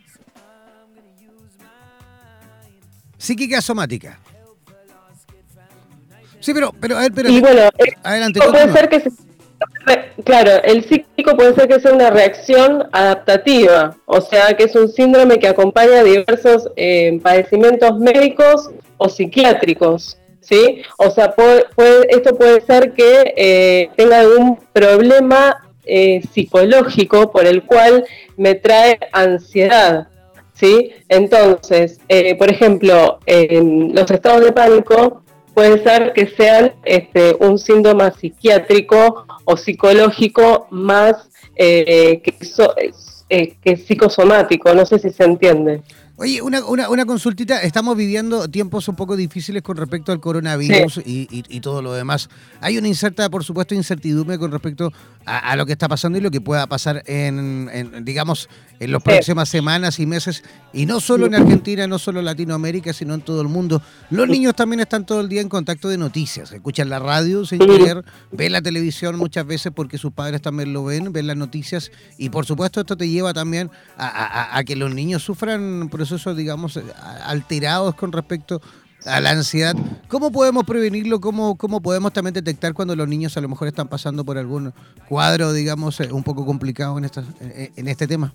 Psíquica somática. Sí, pero, pero, a ver, pero, y bueno, adelante. Puede ser que claro, el psíquico puede ser que sea una reacción adaptativa, o sea, que es un síndrome que acompaña diversos eh, padecimientos médicos o psiquiátricos. ¿Sí? O sea, puede, esto puede ser que eh, tenga algún problema eh, psicológico por el cual me trae ansiedad, ¿sí? Entonces, por ejemplo, en los estados de pánico puede ser que sean este, un síndrome psiquiátrico o psicológico más eh, que, eh, que psicosomático, no sé si se entiende. Oye, una, una, una, consultita. Estamos viviendo tiempos un poco difíciles con respecto al coronavirus y, y, todo lo demás. Hay una incerta, por supuesto, incertidumbre con respecto a, lo que está pasando y lo que pueda pasar en, digamos, en las próximas semanas y meses. Y no solo en Argentina, no solo en Latinoamérica, sino en todo el mundo. Los niños también están todo el día en contacto de noticias. Escuchan la radio sin querer, ven la televisión muchas veces porque sus padres también lo ven, ven las noticias. Y por supuesto, esto te lleva también a, a que los niños sufran procesos, digamos, alterados con respecto a la ansiedad. ¿Cómo podemos prevenirlo? ¿Cómo, ¿Cómo podemos también detectar cuando los niños a lo mejor están pasando por algún cuadro, digamos, eh, un poco complicado en, esta, en este tema?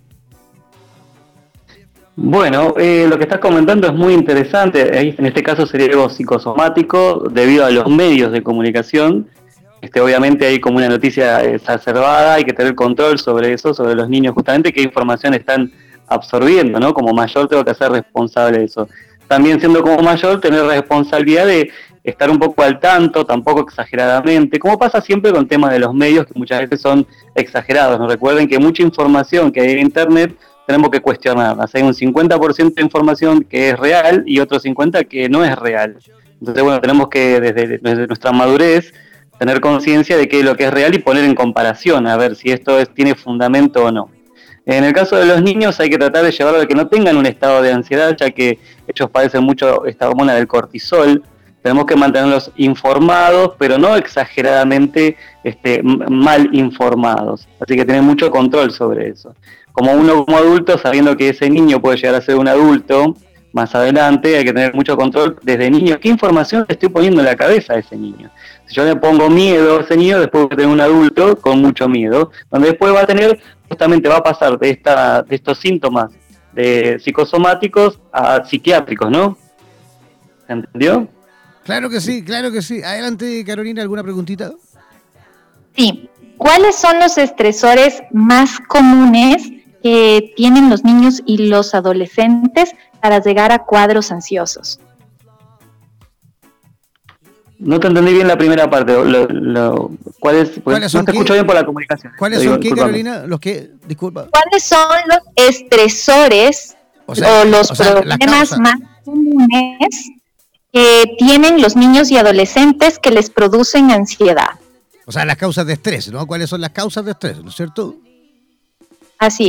Bueno, eh, lo que estás comentando es muy interesante. En este caso sería algo psicosomático debido a los medios de comunicación. Este, obviamente hay como una noticia exacerbada, hay que tener control sobre eso, sobre los niños, justamente qué información están absorbiendo, ¿no? Como mayor tengo que ser responsable de eso. También siendo como mayor, tener responsabilidad de estar un poco al tanto, tampoco exageradamente, como pasa siempre con temas de los medios que muchas veces son exagerados. Recuerden que mucha información que hay en Internet tenemos que cuestionarla. Hay un 50% de información que es real y otro 50% que no es real. Entonces, bueno, tenemos que desde, nuestra madurez tener conciencia de qué es lo que es real y poner en comparación, a ver si esto es, tiene fundamento o no. En el caso de los niños hay que tratar de llevarlo a que no tengan un estado de ansiedad, ya que ellos padecen mucho esta hormona del cortisol. Tenemos que mantenerlos informados, pero no exageradamente este, mal informados. Así que tener mucho control sobre eso. Como uno como adulto, sabiendo que ese niño puede llegar a ser un adulto más adelante, hay que tener mucho control desde niño. ¿Qué información le estoy poniendo en la cabeza a ese niño? Si yo le pongo miedo a ese niño, después voy a tener un adulto con mucho miedo, donde después va a tener justamente va a pasar de, esta, de estos síntomas de psicosomáticos a psiquiátricos, ¿no? ¿Se entendió? Claro que sí, claro que sí. Adelante, Carolina, ¿alguna preguntita? Sí. ¿Cuáles son los estresores más comunes que tienen los niños y los adolescentes para llegar a cuadros ansiosos? No te entendí bien la primera parte. Lo, ¿cuáles, pues, no te escucho bien por la comunicación. ¿Cuáles son qué, Carolina? Los que, disculpa. ¿Cuáles son los estresores o, los problemas más comunes que tienen los niños y adolescentes que les producen ansiedad? O sea, las causas de estrés, ¿no? ¿Cuáles son las causas de estrés, ¿no es cierto?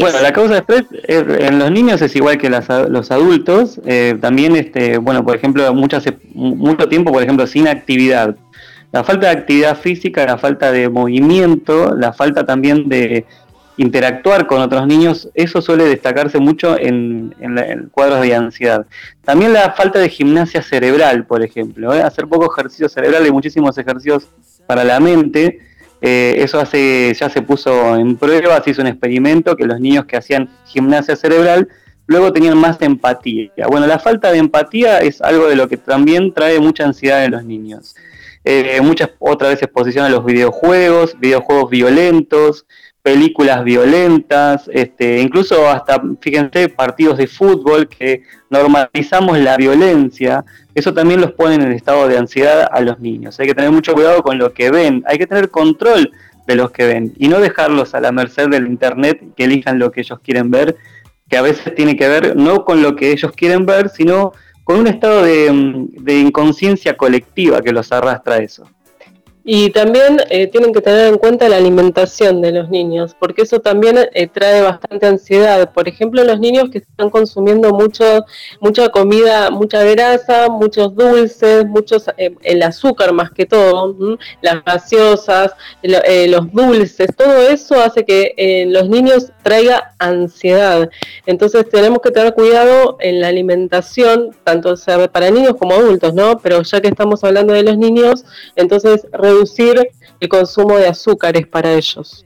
Bueno, la causa de estrés en los niños es igual que los adultos. Eh, también, este, bueno, por ejemplo, muchas, mucho tiempo, por ejemplo, sin actividad. La falta de actividad física, la falta de movimiento, la falta también de interactuar con otros niños, eso suele destacarse mucho en, cuadros de ansiedad. También la falta de gimnasia cerebral, por ejemplo. ¿eh? Hacer poco ejercicio cerebral y muchísimos ejercicios para la mente eh, eso hace, ya se puso en prueba, se hizo un experimento que los niños que hacían gimnasia cerebral luego tenían más empatía. Bueno, la falta de empatía es algo de lo que también trae mucha ansiedad en los niños. Eh, muchas otras veces exposición a los videojuegos, videojuegos violentos, películas violentas, este, incluso hasta, fíjense, partidos de fútbol que normalizamos la violencia, eso también los pone en estado de ansiedad a los niños. Hay que tener mucho cuidado con lo que ven, hay que tener control de los que ven y no dejarlos a la merced del Internet que elijan lo que ellos quieren ver, que a veces tiene que ver no con lo que ellos quieren ver, sino con un estado de, mm, de inconsciencia colectiva que los arrastra a eso. Y también eh, tienen que tener en cuenta la alimentación de los niños, porque eso también eh, trae bastante ansiedad. Por ejemplo, los niños que están consumiendo mucho, mucha comida, mucha grasa, muchos dulces, muchos eh, el azúcar más que todo, las gaseosas, eh, los dulces, todo eso hace que eh, los niños traiga ansiedad. Entonces tenemos que tener cuidado en la alimentación, tanto sea para niños como adultos, ¿no? Pero ya que estamos hablando de los niños, entonces reducir el consumo de azúcares para ellos.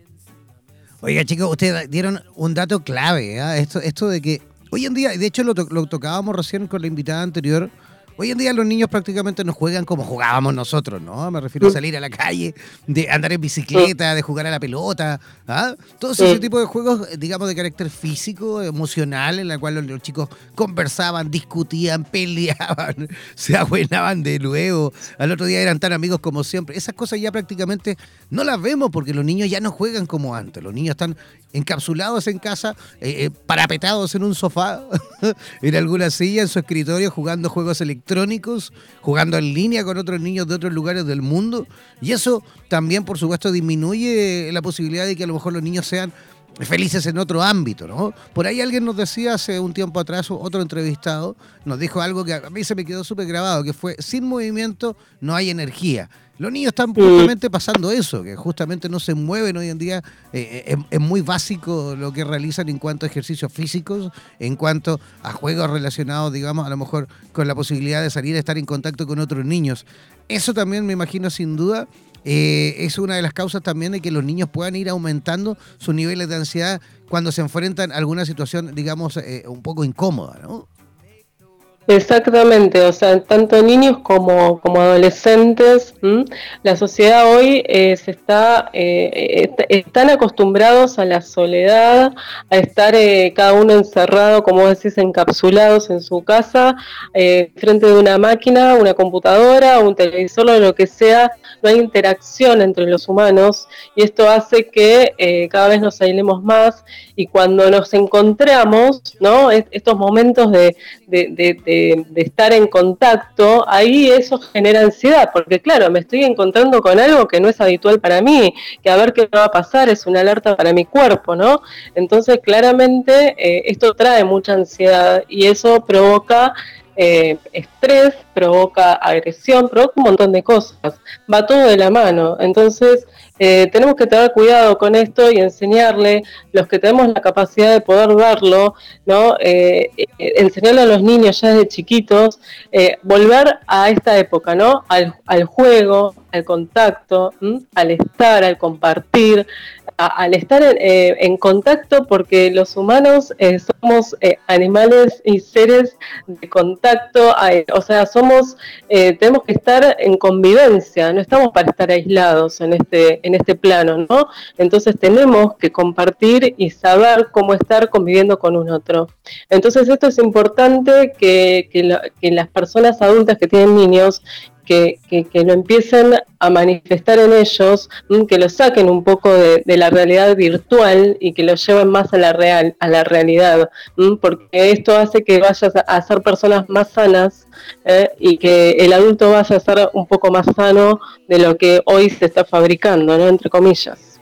Oiga, chicos, ustedes dieron un dato clave, ¿ah? esto, esto de que hoy en día, de hecho lo, to- lo tocábamos recién con la invitada anterior, hoy en día los niños prácticamente no juegan como jugábamos nosotros, ¿no? Me refiero a salir a la calle, de andar en bicicleta, de jugar a la pelota, ¿ah? Todo ese tipo de juegos, eh, digamos, de carácter físico, emocional, en la cual los, los chicos conversaban, discutían, peleaban, se abuenaban de nuevo, al otro día eran tan amigos como siempre. Esas cosas ya prácticamente no las vemos porque los niños ya no juegan como antes. Los niños están encapsulados en casa, eh, eh, parapetados en un sofá, en alguna silla, en su escritorio, jugando juegos electrónicos, jugando en línea con otros niños de otros lugares del mundo. Y eso también, por supuesto, disminuye la posibilidad de que a lo mejor los niños sean felices en otro ámbito, ¿no? Por ahí alguien nos decía hace un tiempo atrás, otro entrevistado, nos dijo algo que a mí se me quedó súper grabado, que fue, sin movimiento no hay energía. Los niños están justamente pasando eso, que justamente no se mueven hoy en día. eh, eh, es, es muy básico lo que realizan en cuanto a ejercicios físicos, en cuanto a juegos relacionados, digamos, a lo mejor con la posibilidad de salir a estar en contacto con otros niños. Eso también me imagino sin duda eh, es una de las causas también de que los niños puedan ir aumentando sus niveles de ansiedad cuando se enfrentan a alguna situación, digamos, eh, un poco incómoda, ¿no? Exactamente, o sea, tanto niños como, como adolescentes, ¿m? la sociedad hoy eh, se está, eh, est- están acostumbrados a la soledad, a estar eh, cada uno encerrado, como decís, encapsulados en su casa, eh, frente de una máquina, una computadora, un televisor o lo que sea, no hay interacción entre los humanos y esto hace que eh, cada vez nos aislemos más y cuando nos encontramos, ¿no? Es- estos momentos de- de estar en contacto, ahí eso genera ansiedad, porque claro, me estoy encontrando con algo que no es habitual para mí, que a ver qué va a pasar es una alerta para mi cuerpo, ¿no? Entonces, claramente, eh, esto trae mucha ansiedad y eso provoca eh, estrés, provoca agresión, provoca un montón de cosas, va todo de la mano. Entonces, eh, tenemos que tener cuidado con esto y enseñarle, los que tenemos la capacidad de poder verlo, ¿no? Eh, enseñarle a los niños ya desde chiquitos, eh, volver a esta época, ¿no? Al, juego, al contacto, al estar, al compartir, al estar en, eh, en contacto, porque los humanos eh, somos eh, animales y seres de contacto, o sea, somos, eh, tenemos que estar en convivencia, no estamos para estar aislados en este, en este plano, ¿no? Entonces tenemos que compartir y saber cómo estar conviviendo con un otro. Entonces esto es importante que, que, la- que las personas adultas que tienen niños que, que- que lo empiecen a manifestar en ellos, mm, que lo saquen un poco de, la realidad virtual y que lo lleven más a la real, a la realidad, mm, porque esto hace que vayas a, ser personas más sanas eh, y que el adulto vaya a ser un poco más sano de lo que hoy se está fabricando, ¿no? Entre comillas.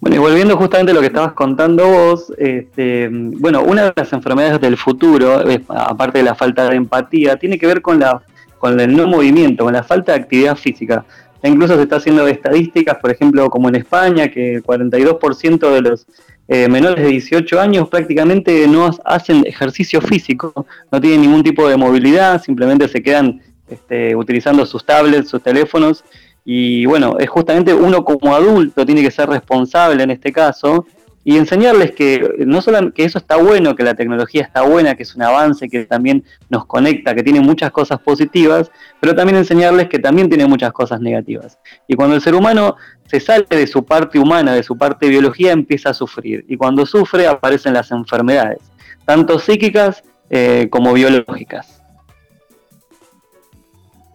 Bueno, y volviendo justamente a lo que estabas contando vos, este, bueno, una de las enfermedades del futuro, eh, aparte de la falta de empatía, tiene que ver con, la, con el no movimiento, con la falta de actividad física. E incluso se está haciendo estadísticas, por ejemplo, como en España, que el 42% de los eh, menores de 18 años prácticamente no hacen ejercicio físico, no tienen ningún tipo de movilidad, simplemente se quedan este, utilizando sus tablets, sus teléfonos y bueno, es justamente uno como adulto tiene que ser responsable en este caso y enseñarles que no solo que eso está bueno, que la tecnología está buena, que es un avance, que también nos conecta, que tiene muchas cosas positivas, pero también enseñarles que también tiene muchas cosas negativas. Y cuando el ser humano se sale de su parte humana, de su parte biología, empieza a sufrir. Y cuando sufre aparecen las enfermedades, tanto psíquicas eh, como biológicas.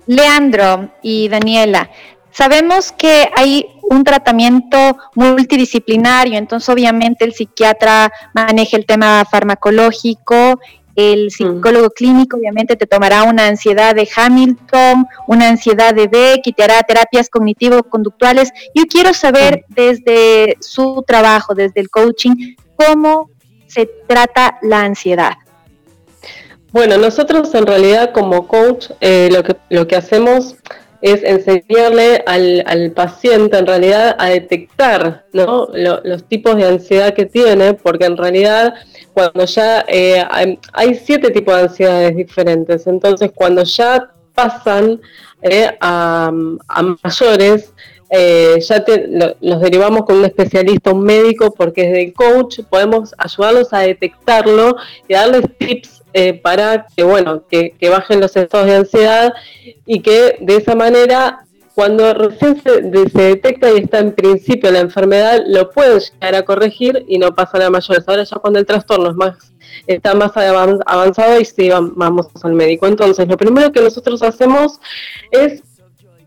Leandro y Daniela, sabemos que hay un tratamiento multidisciplinario, entonces obviamente el psiquiatra maneja el tema farmacológico El psicólogo clínico obviamente te tomará una ansiedad de Hamilton, una ansiedad de Beck y te hará terapias cognitivo-conductuales. Yo quiero saber desde su trabajo, desde el coaching, cómo se trata la ansiedad. Bueno, nosotros en realidad como coach eh, lo, que, lo que hacemos es enseñarle al, paciente en realidad a detectar ¿no? los tipos de ansiedad que tiene, porque en realidad cuando ya eh, hay, siete tipos de ansiedades diferentes, entonces cuando ya pasan eh, a, mayores, eh, ya los derivamos con un especialista, un médico, porque desde el coach podemos ayudarlos a detectarlo y darles tips eh, para que, bueno, que, bajen los estados de ansiedad y que de esa manera, cuando recién se, detecta y está en principio la enfermedad, lo pueden llegar a corregir y no pasan a mayores. Ahora ya cuando el trastorno es más está más avanzado y sí vamos al médico. Entonces, lo primero que nosotros hacemos es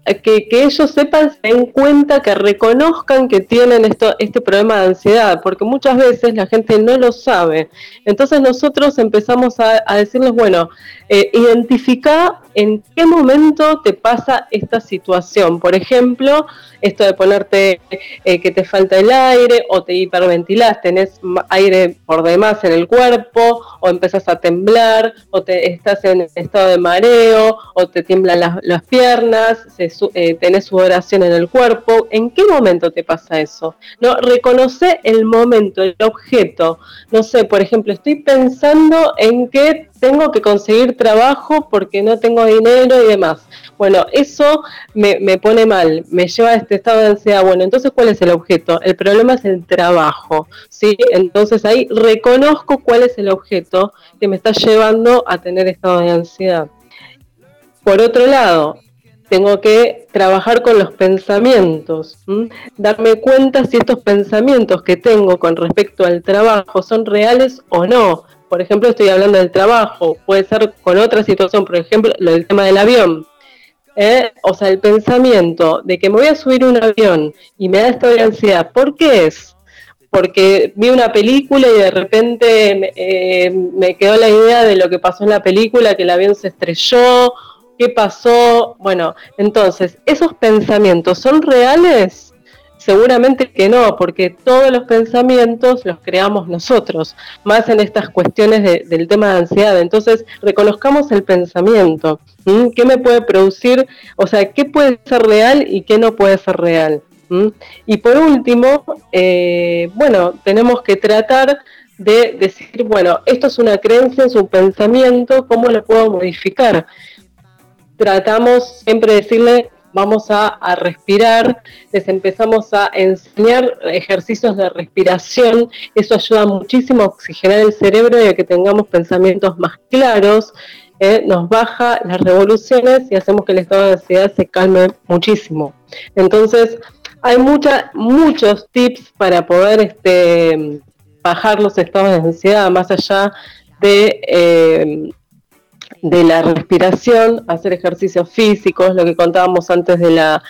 que, ellos sepan, se den cuenta, que reconozcan que tienen esto, este problema de ansiedad, porque muchas veces la gente no lo sabe. Entonces nosotros empezamos a, decirles, bueno, eh, identifica en qué momento te pasa esta situación. Por ejemplo, esto de ponerte eh, que te falta el aire o te hiperventilás, tenés aire por demás en el cuerpo o empezás a temblar o te estás en estado de mareo o te tiemblan las, piernas, eh, tenés sudoración en el cuerpo. ¿En qué momento te pasa eso? No, reconoce el momento, el objeto. No sé, por ejemplo, estoy pensando en que tengo que conseguir trabajo porque no tengo dinero y demás. Bueno, eso me, pone mal, me lleva a este estado de ansiedad. Bueno, entonces, ¿cuál es el objeto? El problema es el trabajo, ¿sí? Entonces ahí reconozco cuál es el objeto que me está llevando a tener estado de ansiedad. Por otro lado, tengo que trabajar con los pensamientos, darme cuenta si estos pensamientos que tengo con respecto al trabajo son reales o no por ejemplo, estoy hablando del trabajo, puede ser con otra situación, por ejemplo, lo del tema del avión. ¿eh? O sea, el pensamiento de que me voy a subir un avión y me da esta ansiedad, ¿por qué es? Porque vi una película y de repente eh, me quedó la idea de lo que pasó en la película, que el avión se estrelló, qué pasó. Bueno, entonces, ¿esos pensamientos son reales? Seguramente que no, porque todos los pensamientos los creamos nosotros, más en estas cuestiones del tema de ansiedad. Entonces, reconozcamos el pensamiento. ¿Qué me puede producir? O sea, ¿qué puede ser real y qué no puede ser real? Y por último, eh, bueno, tenemos que tratar de decir, bueno, esto es una creencia, es un pensamiento, ¿cómo lo puedo modificar? Tratamos siempre de decirle, vamos a, respirar, les empezamos a enseñar ejercicios de respiración, eso ayuda muchísimo a oxigenar el cerebro y a que tengamos pensamientos más claros, ¿eh? nos baja las revoluciones y hacemos que el estado de ansiedad se calme muchísimo. Entonces, hay muchos tips para poder este, bajar los estados de ansiedad, más allá de... Eh, de la respiración, hacer ejercicios físicos, lo que contábamos antes de la,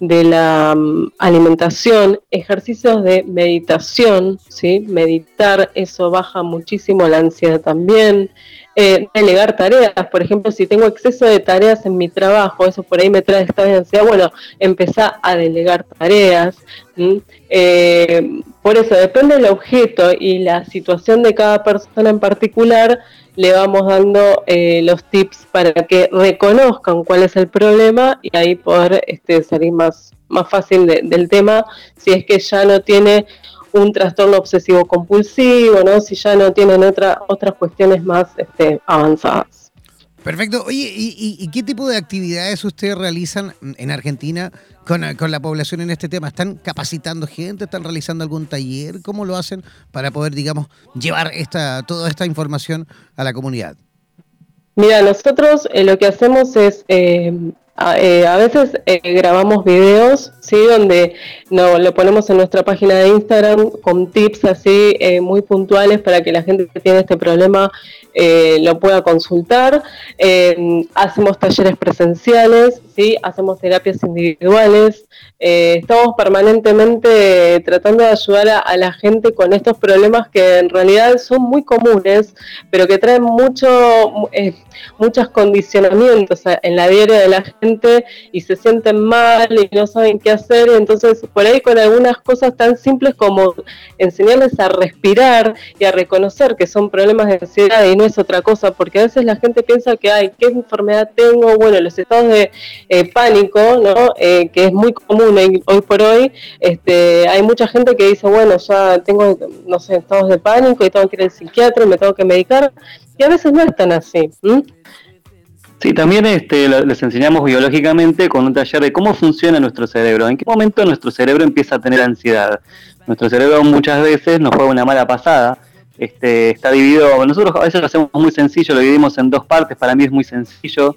de la mm, alimentación, ejercicios de meditación, ¿sí? meditar, eso baja muchísimo la ansiedad también. Eh, delegar tareas, por ejemplo, si tengo exceso de tareas en mi trabajo, eso por ahí me trae esta de ansiedad, bueno, empezar a delegar tareas. Eh, por eso, depende del objeto y la situación de cada persona en particular, le vamos dando eh, los tips para que reconozcan cuál es el problema y ahí poder este, salir más, más fácil del tema si es que ya no tiene un trastorno obsesivo compulsivo, ¿no? si ya no tienen otra, otras cuestiones más este, avanzadas. Perfecto. Oye, ¿y, qué tipo de actividades ustedes realizan en Argentina con, la población en este tema? ¿Están capacitando gente? ¿Están realizando algún taller? ¿Cómo lo hacen para poder, digamos, llevar esta, toda esta información a la comunidad? Mira, nosotros eh, lo que hacemos es, eh, a, eh, veces grabamos videos ¿sí? donde no, lo ponemos en nuestra página de Instagram con tips así eh, muy puntuales para que la gente que tiene este problema eh, lo pueda consultar. Eh, hacemos talleres presenciales, ¿sí? hacemos terapias individuales. Eh, estamos permanentemente tratando de ayudar a, la gente con estos problemas que en realidad son muy comunes, pero que traen mucho, muchos condicionamientos en la diaria de la gente y se sienten mal y no saben qué hacer. Entonces, por ahí con algunas cosas tan simples como enseñarles a respirar y a reconocer que son problemas de ansiedad y no es otra cosa, porque a veces la gente piensa que, ay, ¿qué enfermedad tengo? Bueno, los estados de eh, pánico, ¿no? Eh, que es muy común hoy, hoy, por hoy, este, hay mucha gente que dice, bueno, ya tengo, no sé, estados de pánico y tengo que ir al psiquiatra, me tengo que medicar, y a veces no es tan así. Sí, también este, les enseñamos biológicamente con un taller de cómo funciona nuestro cerebro, en qué momento nuestro cerebro empieza a tener ansiedad. Nuestro cerebro muchas veces nos juega una mala pasada, este, está dividido, nosotros a veces lo hacemos muy sencillo, lo dividimos en dos partes, para mí es muy sencillo.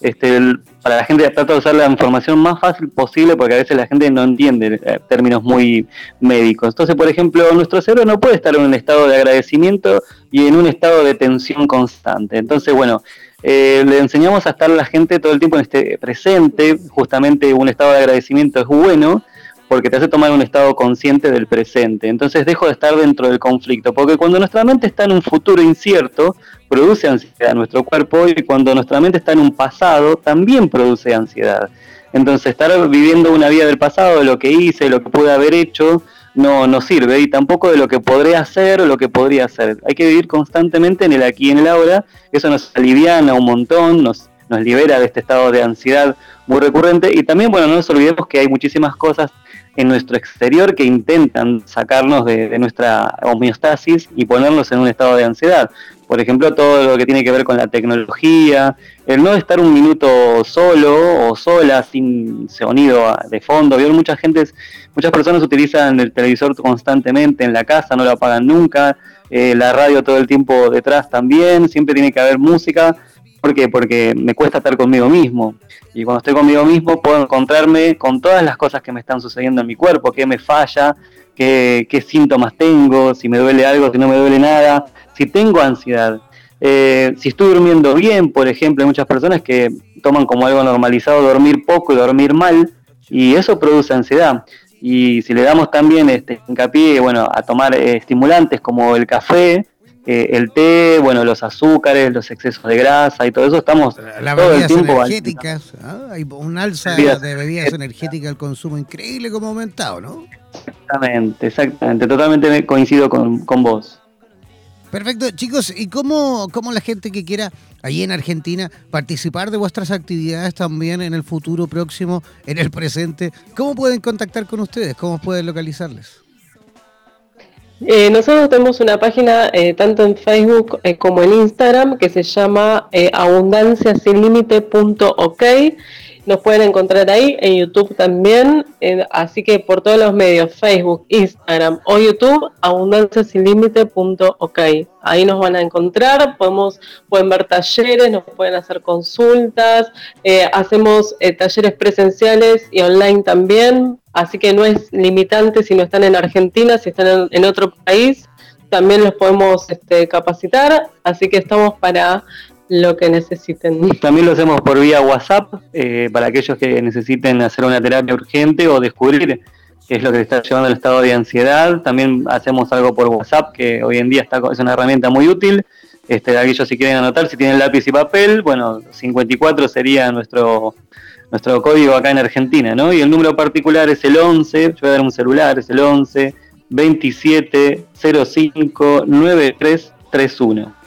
Este, el, para la gente trata de usar la información más fácil posible porque a veces la gente no entiende eh, términos muy médicos. Entonces, por ejemplo, nuestro cerebro no puede estar en un estado de agradecimiento y en un estado de tensión constante. Entonces, bueno, eh, le enseñamos a estar la gente todo el tiempo en este presente, justamente un estado de agradecimiento es bueno, porque te hace tomar un estado consciente del presente. Entonces dejo de estar dentro del conflicto, porque cuando nuestra mente está en un futuro incierto, produce ansiedad en nuestro cuerpo y cuando nuestra mente está en un pasado, también produce ansiedad. Entonces estar viviendo una vida del pasado, de lo que hice, lo que pude haber hecho, no, no sirve y tampoco de lo que podré hacer o lo que podría hacer. Hay que vivir constantemente en el aquí y en el ahora, eso nos aliviana un montón, nos, nos libera de este estado de ansiedad muy recurrente y también, bueno, no nos olvidemos que hay muchísimas cosas en nuestro exterior que intentan sacarnos de, de, nuestra homeostasis y ponernos en un estado de ansiedad. Por ejemplo, todo lo que tiene que ver con la tecnología, el no estar un minuto solo o sola sin sonido de fondo. Vieron mucha gente, muchas personas utilizan el televisor constantemente en la casa, no lo apagan nunca, eh, la radio todo el tiempo detrás también, siempre tiene que haber música. ¿Por qué? Porque me cuesta estar conmigo mismo. Y cuando estoy conmigo mismo puedo encontrarme con todas las cosas que me están sucediendo en mi cuerpo, qué me falla, qué, qué síntomas tengo, si me duele algo, si no me duele nada, si tengo ansiedad. Eh, si estoy durmiendo bien, por ejemplo, hay muchas personas que toman como algo normalizado dormir poco y dormir mal, y eso produce ansiedad. Y si le damos también este hincapié bueno, a tomar eh, estimulantes como el café, eh, el té, bueno, los azúcares, los excesos de grasa y todo eso, estamos Las todo el tiempo energéticas, ¿ah? hay un alza Bebidas de bebidas energéticas, el consumo increíble como ha aumentado, ¿no? Exactamente, exactamente, totalmente me- coincido con, con vos. Perfecto, chicos, ¿y cómo, cómo la gente que quiera allí en Argentina participar de vuestras actividades también en el futuro próximo, en el presente, cómo pueden contactar con ustedes? ¿Cómo pueden localizarles? Eh, nosotros tenemos una página eh, tanto en Facebook eh, como en Instagram que se llama eh, abundanciasinlimite.ok. Nos pueden encontrar ahí, en YouTube también, así que por todos los medios, Facebook, Instagram o YouTube, abundanciasinlimite.ok. Ahí nos van a encontrar, podemos, pueden ver talleres, nos pueden hacer consultas, eh, hacemos eh, talleres presenciales y online también, así que no es limitante si no están en Argentina, si están en, en otro país, también los podemos este, capacitar, así que estamos para lo que necesiten. También lo hacemos por vía WhatsApp, eh, para aquellos que necesiten hacer una terapia urgente o descubrir qué es lo que está llevando al estado de ansiedad. También hacemos algo por WhatsApp, que hoy en día está, es una herramienta muy útil. Este, aquellos si quieren anotar, si tienen lápiz y papel, bueno, 54 sería nuestro, nuestro código acá en Argentina, ¿no? Y el número particular es el 11, yo voy a dar un celular, es el 11 27 05 9331.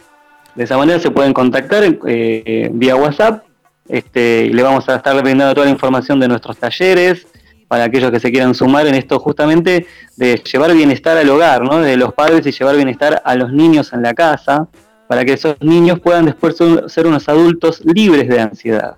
De esa manera se pueden contactar eh, vía WhatsApp este, y le vamos a estar brindando toda la información de nuestros talleres para aquellos que se quieran sumar en esto justamente de llevar bienestar al hogar, ¿no? de los padres y llevar bienestar a los niños en la casa, para que esos niños puedan después ser- ser unos adultos libres de ansiedad.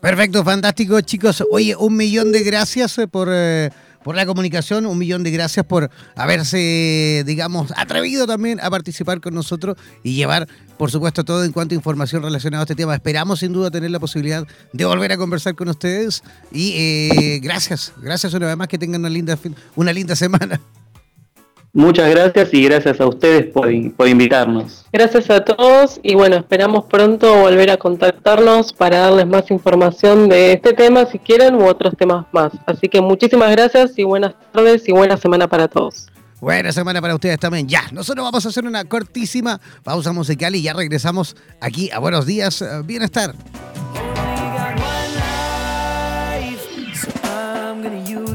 Perfecto, fantástico, chicos. Oye, un millón de gracias eh, por, eh, por la comunicación, un millón de gracias por haberse, digamos, atrevido también a participar con nosotros y llevar, por supuesto, todo en cuanto a información relacionada a este tema. Esperamos sin duda tener la posibilidad de volver a conversar con ustedes y eh, gracias, gracias una vez más que tengan una linda, una linda semana. Muchas gracias y gracias a ustedes por, por, invitarnos. Gracias a todos y bueno, esperamos pronto volver a contactarnos para darles más información de este tema si quieren u otros temas más. Así que muchísimas gracias y buenas tardes y buena semana para todos. Buena semana para ustedes también. Ya, nosotros vamos a hacer una cortísima pausa musical y ya regresamos aquí a Buenos Días, eh, Bienestar.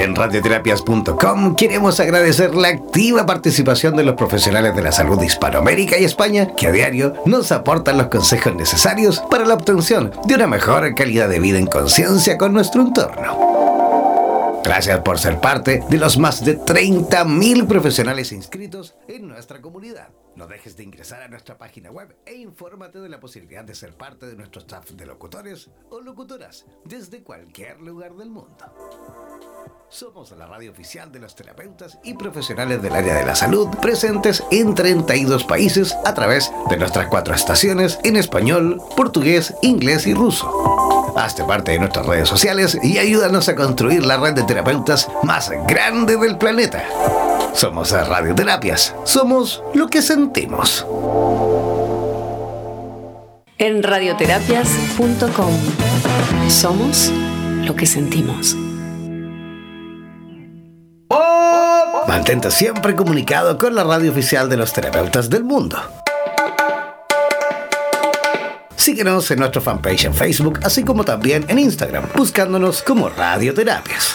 En radioterapias.com queremos agradecer la activa participación de los profesionales de la salud de Hispanoamérica y España que a diario nos aportan los consejos necesarios para la obtención de una mejor calidad de vida en conciencia con nuestro entorno. Gracias por ser parte de los más de 30.000 profesionales inscritos en nuestra comunidad. No dejes de ingresar a nuestra página web e infórmate de la posibilidad de ser parte de nuestro staff de locutores o locutoras desde cualquier lugar del mundo. Somos la radio oficial de los terapeutas y profesionales del área de la salud presentes en 32 países a través de nuestras cuatro estaciones en español, portugués, inglés y ruso. Hazte parte de nuestras redes sociales y ayúdanos a construir la red de terapeutas más grande del planeta. Somos Radioterapias. Somos lo que sentimos. En radioterapias.com somos lo que sentimos. Mantente siempre comunicado con la radio oficial de los terapeutas del mundo. Síguenos en nuestro fanpage en Facebook, así como también en Instagram, buscándonos como Radioterapias.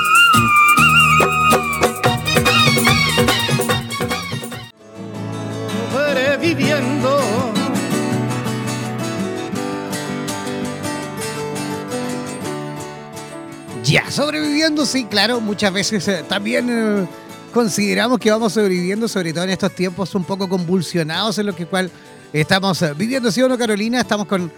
Ya, sobreviviendo, sí, claro, muchas veces eh, también eh, consideramos que vamos sobreviviendo, sobre todo en estos tiempos un poco convulsionados en lo que cual estamos eh, viviendo, ¿sí o no, Carolina? Estamos con,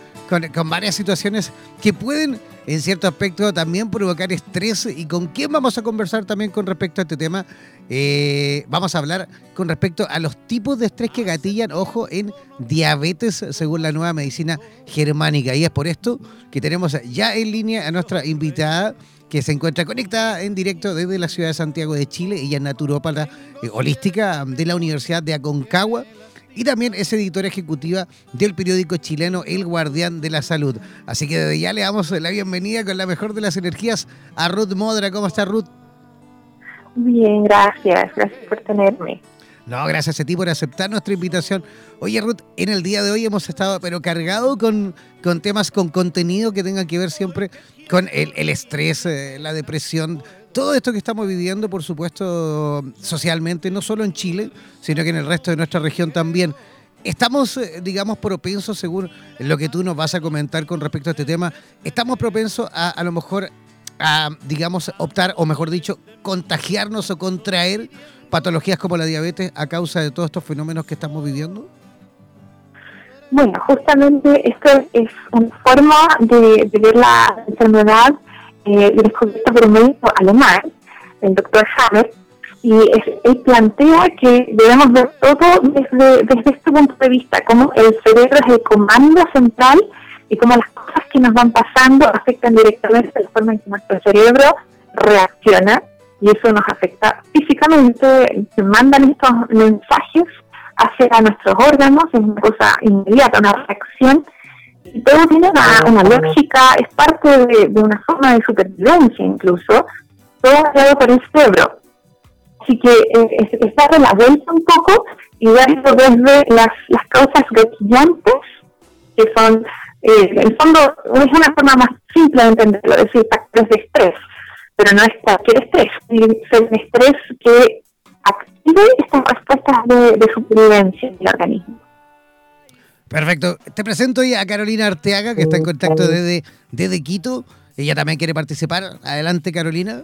con, varias situaciones que pueden en cierto aspecto también provocar estrés. ¿Y con quién vamos a conversar también con respecto a este tema? Eh, vamos a hablar con respecto a los tipos de estrés que gatillan, ojo, en diabetes según la nueva medicina germánica. Y es por esto que tenemos ya en línea a nuestra invitada que se encuentra conectada en directo desde la ciudad de Santiago de Chile. Ella es naturópata eh, holística de la Universidad de Aconcagua y también es editora ejecutiva del periódico chileno El Guardián de la Salud. Así que desde ya le damos la bienvenida con la mejor de las energías a Ruth Modra. ¿Cómo está Ruth? Bien, gracias. Gracias por tenerme. No, gracias a ti por aceptar nuestra invitación. Oye, Ruth, en el día de hoy hemos estado, pero cargado con, con temas, con contenido que tengan que ver siempre con el, el estrés, eh, la depresión, todo esto que estamos viviendo, por supuesto, socialmente, no solo en Chile, sino que en el resto de nuestra región también. Estamos, eh, digamos, propensos, según lo que tú nos vas a comentar con respecto a este tema, estamos propensos a, a lo mejor a, digamos, optar, o mejor dicho, contagiarnos o contraer patologías como la diabetes a causa de todos estos fenómenos que estamos viviendo? Bueno, justamente esto es una forma de, de ver la enfermedad eh, descubierta por un médico alemán, el doctor Hammer, y es, él plantea que debemos ver todo desde, desde este punto de vista, cómo el cerebro es el comando central y cómo las cosas que nos van pasando afectan directamente la forma en que nuestro cerebro reacciona y eso nos afecta físicamente, se mandan estos mensajes hacia nuestros órganos, es una cosa inmediata, una reacción todo tiene una, una lógica, es parte de, de una forma de supervivencia incluso, todo creado por el cerebro. Así que eh, es- de la vuelta un poco y verlo desde las, las causas gatillantes, que son, eh, en el fondo, es una forma más simple de entenderlo, es decir, factores de estrés, pero no es cualquier estrés, es un estrés que active estas respuestas de, de supervivencia del organismo. Perfecto. Te presento hoy a Carolina Arteaga, que está en contacto desde, desde Quito. Ella también quiere participar. Adelante, Carolina.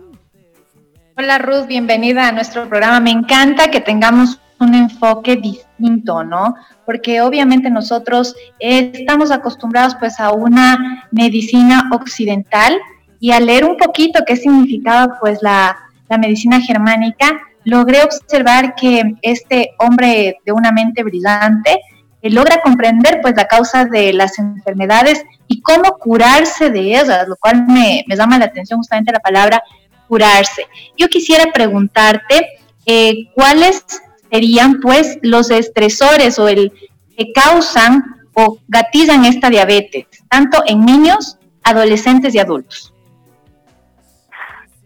Hola Ruth, bienvenida a nuestro programa. Me encanta que tengamos un enfoque distinto, ¿no? Porque obviamente nosotros estamos acostumbrados pues a una medicina occidental y al leer un poquito qué significaba pues la, la medicina germánica, logré observar que este hombre de una mente brillante logra comprender pues la causa de las enfermedades y cómo curarse de ellas, lo cual me, llama la atención justamente la palabra curarse. Yo quisiera preguntarte eh, cuáles serían pues los estresores o el que causan o gatillan esta diabetes, tanto en niños, adolescentes y adultos.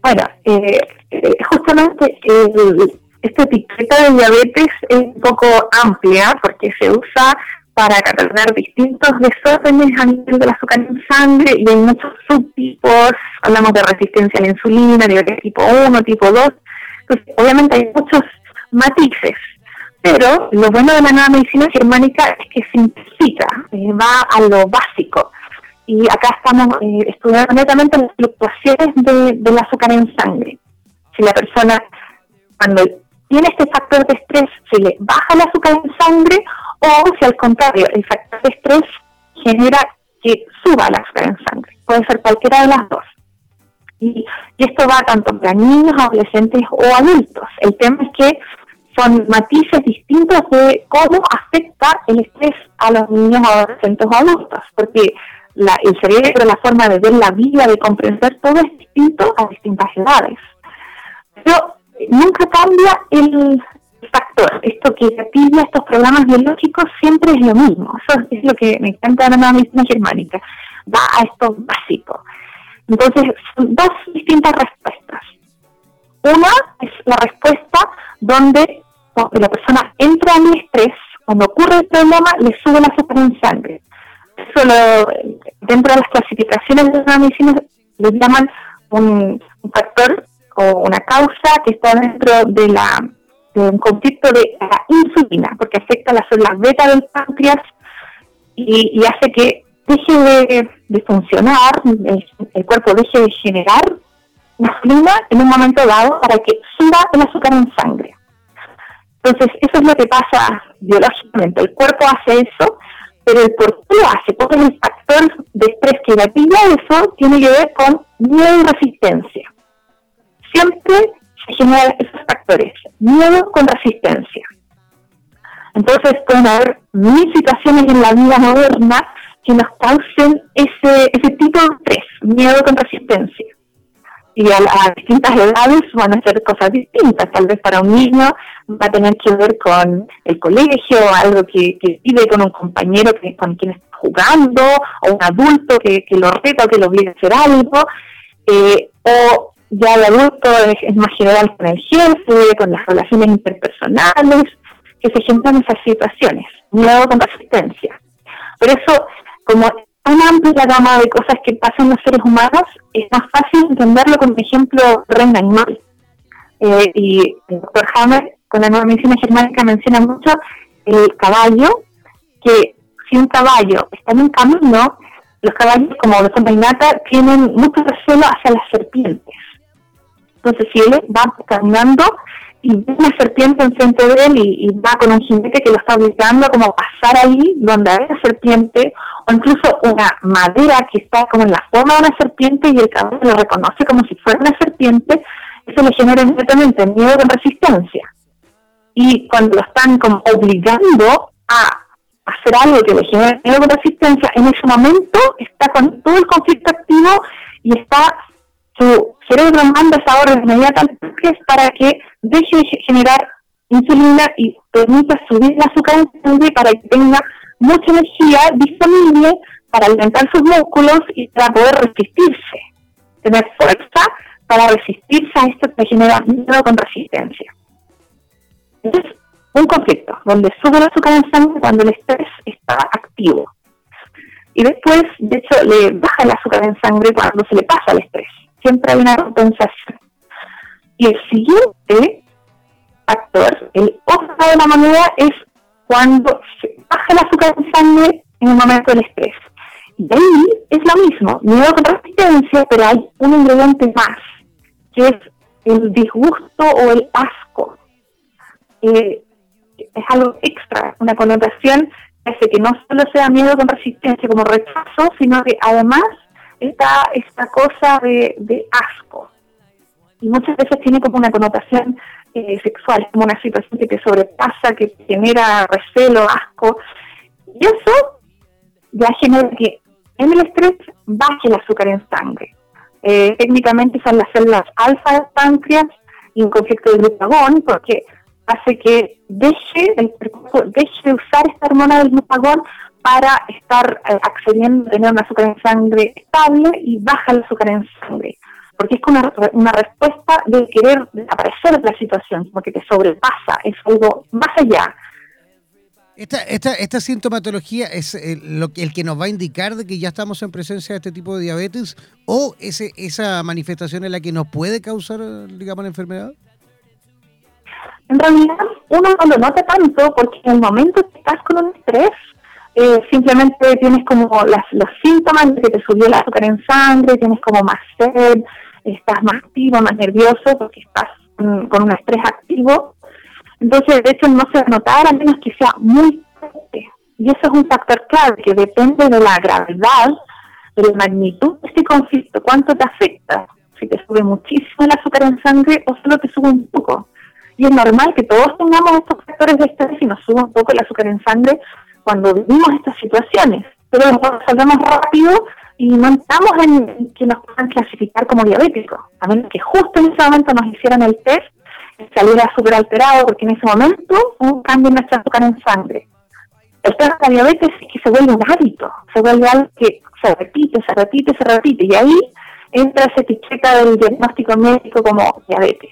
Bueno, eh, eh, justamente esta etiqueta de diabetes es un poco amplia porque se usa para catalogar distintos desórdenes a nivel del azúcar en sangre y hay muchos subtipos, hablamos de resistencia a la insulina, diabetes tipo 1, tipo 2, entonces obviamente hay muchos matices, pero lo bueno de la nueva medicina germánica es que simplifica, eh, va a lo básico. Y acá estamos eh, estudiando netamente las fluctuaciones de- del azúcar en sangre. Si la persona cuando tiene este factor de estrés se le baja el azúcar en sangre o si al contrario el factor de estrés genera que suba el azúcar en sangre. Puede ser cualquiera de las dos. Y, y esto va tanto para niños, adolescentes o adultos. El tema es que son matices distintos de cómo afecta el estrés a los niños, adolescentes o adultos, porque la- el cerebro, la forma de ver la vida, de comprender todo es distinto a distintas edades. Pero nunca cambia el factor. Esto que gatilla estos programas biológicos siempre es lo mismo. Eso es lo que me encanta de la medicina germánica. Va a esto básico. Entonces, son dos distintas respuestas. Una es la respuesta donde la persona entra en estrés, cuando ocurre el problema, le sube el azúcar en sangre. Eso lo- dentro de las clasificaciones de la medicina le llaman un factor o una causa que está dentro de la de un conflicto de la insulina, porque afecta las células beta del páncreas y, hace que deje de, funcionar, el, cuerpo deje de generar insulina en un momento dado para que suba el azúcar en sangre. Entonces, eso es lo que pasa biológicamente. El cuerpo hace eso, pero el por qué lo hace, cuál es el factor de estrés que gatilla eso, tiene que ver con miedo y resistencia. Siempre se generan esos factores, miedo con resistencia. Entonces pueden haber mil situaciones en la vida moderna que nos causen ese, ese tipo de estrés, miedo con resistencia. Y a, distintas edades van a ser cosas distintas. Tal vez para un niño va a tener que ver con el colegio, algo que, que vive con un compañero con quien está jugando, o un adulto que, que lo reta o que lo obliga a hacer algo. Eh, o ya el adulto es, más general con el jefe, con las relaciones interpersonales, que se generan esas situaciones, miedo con resistencia. Por eso, como tan amplia gama de cosas que pasan los seres humanos, es más fácil entenderlo con un ejemplo reino animal. Eh, y el doctor Hammer, con la nueva medicina germánica, menciona mucho el caballo, que si un caballo está en un camino, los caballos, como de forma innata, tienen mucho recelo hacia las serpientes. Entonces, si él va caminando y ve una serpiente enfrente de él y, va con un jinete que lo está obligando a como pasar ahí donde hay una serpiente, o incluso una madera que está como en la forma de una serpiente y el caballo lo reconoce como si fuera una serpiente, eso le genera inmediatamente miedo con resistencia. Y cuando lo están como obligando a hacer algo que le genera miedo con resistencia, en ese momento está con todo el conflicto activo y está su cerebro manda esa orden inmediatamente para que deje de generar insulina y permita subir el azúcar en sangre para que tenga mucha energía disponible para alimentar sus músculos y para poder resistirse, tener fuerza para resistirse a esto que genera miedo con resistencia. Es un conflicto donde sube el azúcar en sangre cuando el estrés está activo. Y después, de hecho, le baja el azúcar en sangre cuando se le pasa el estrés. Siempre hay una compensación. Y el siguiente factor, el otro de la moneda, es cuando se baja el azúcar en sangre en el momento del estrés. Y ahí es lo mismo, miedo con resistencia, pero hay un ingrediente más, que es el disgusto o el asco. Eh, es algo extra, una connotación que hace que no solo sea miedo con resistencia como rechazo, sino que además está esta cosa de, asco. Y muchas veces tiene como una connotación eh, sexual, como una situación que te sobrepasa, que genera recelo, asco. Y eso ya genera que en el estrés baje el azúcar en sangre. Eh, técnicamente son las células alfa del páncreas y un conflicto de glutagón, porque hace que deje el deje de usar esta hormona del glutagón para estar eh, accediendo a tener un azúcar en sangre estable y baja el azúcar en sangre. Porque es una, una respuesta de querer desaparecer de la situación, porque te sobrepasa, es algo más allá. Esta, esta, esta sintomatología es el, lo, el que nos va a indicar de que ya estamos en presencia de este tipo de diabetes o ese, esa manifestación es la que nos puede causar, digamos, la enfermedad? En realidad, uno no lo nota tanto porque en el momento que estás con un estrés, eh, simplemente tienes como las, los síntomas de que te subió el azúcar en sangre, tienes como más sed, estás más activo, más nervioso porque estás con un estrés activo entonces, de hecho, no se va a notar a menos que sea muy fuerte. Y eso es un factor clave que depende de la gravedad, de la magnitud de este conflicto, cuánto te afecta. Si te sube muchísimo el azúcar en sangre o solo te sube un poco. Y es normal que todos tengamos estos factores de estrés y nos suba un poco el azúcar en sangre cuando vivimos estas situaciones. Pero nos resolvemos rápido y no estamos en que nos puedan clasificar como diabéticos. A menos que justo en ese momento nos hicieran el test saliera súper alterado porque en ese momento un cambio en nuestra azúcar en sangre. El tema de la diabetes es que se vuelve un hábito, se vuelve algo que se repite, se repite, se repite, y ahí entra esa etiqueta del diagnóstico médico como diabetes.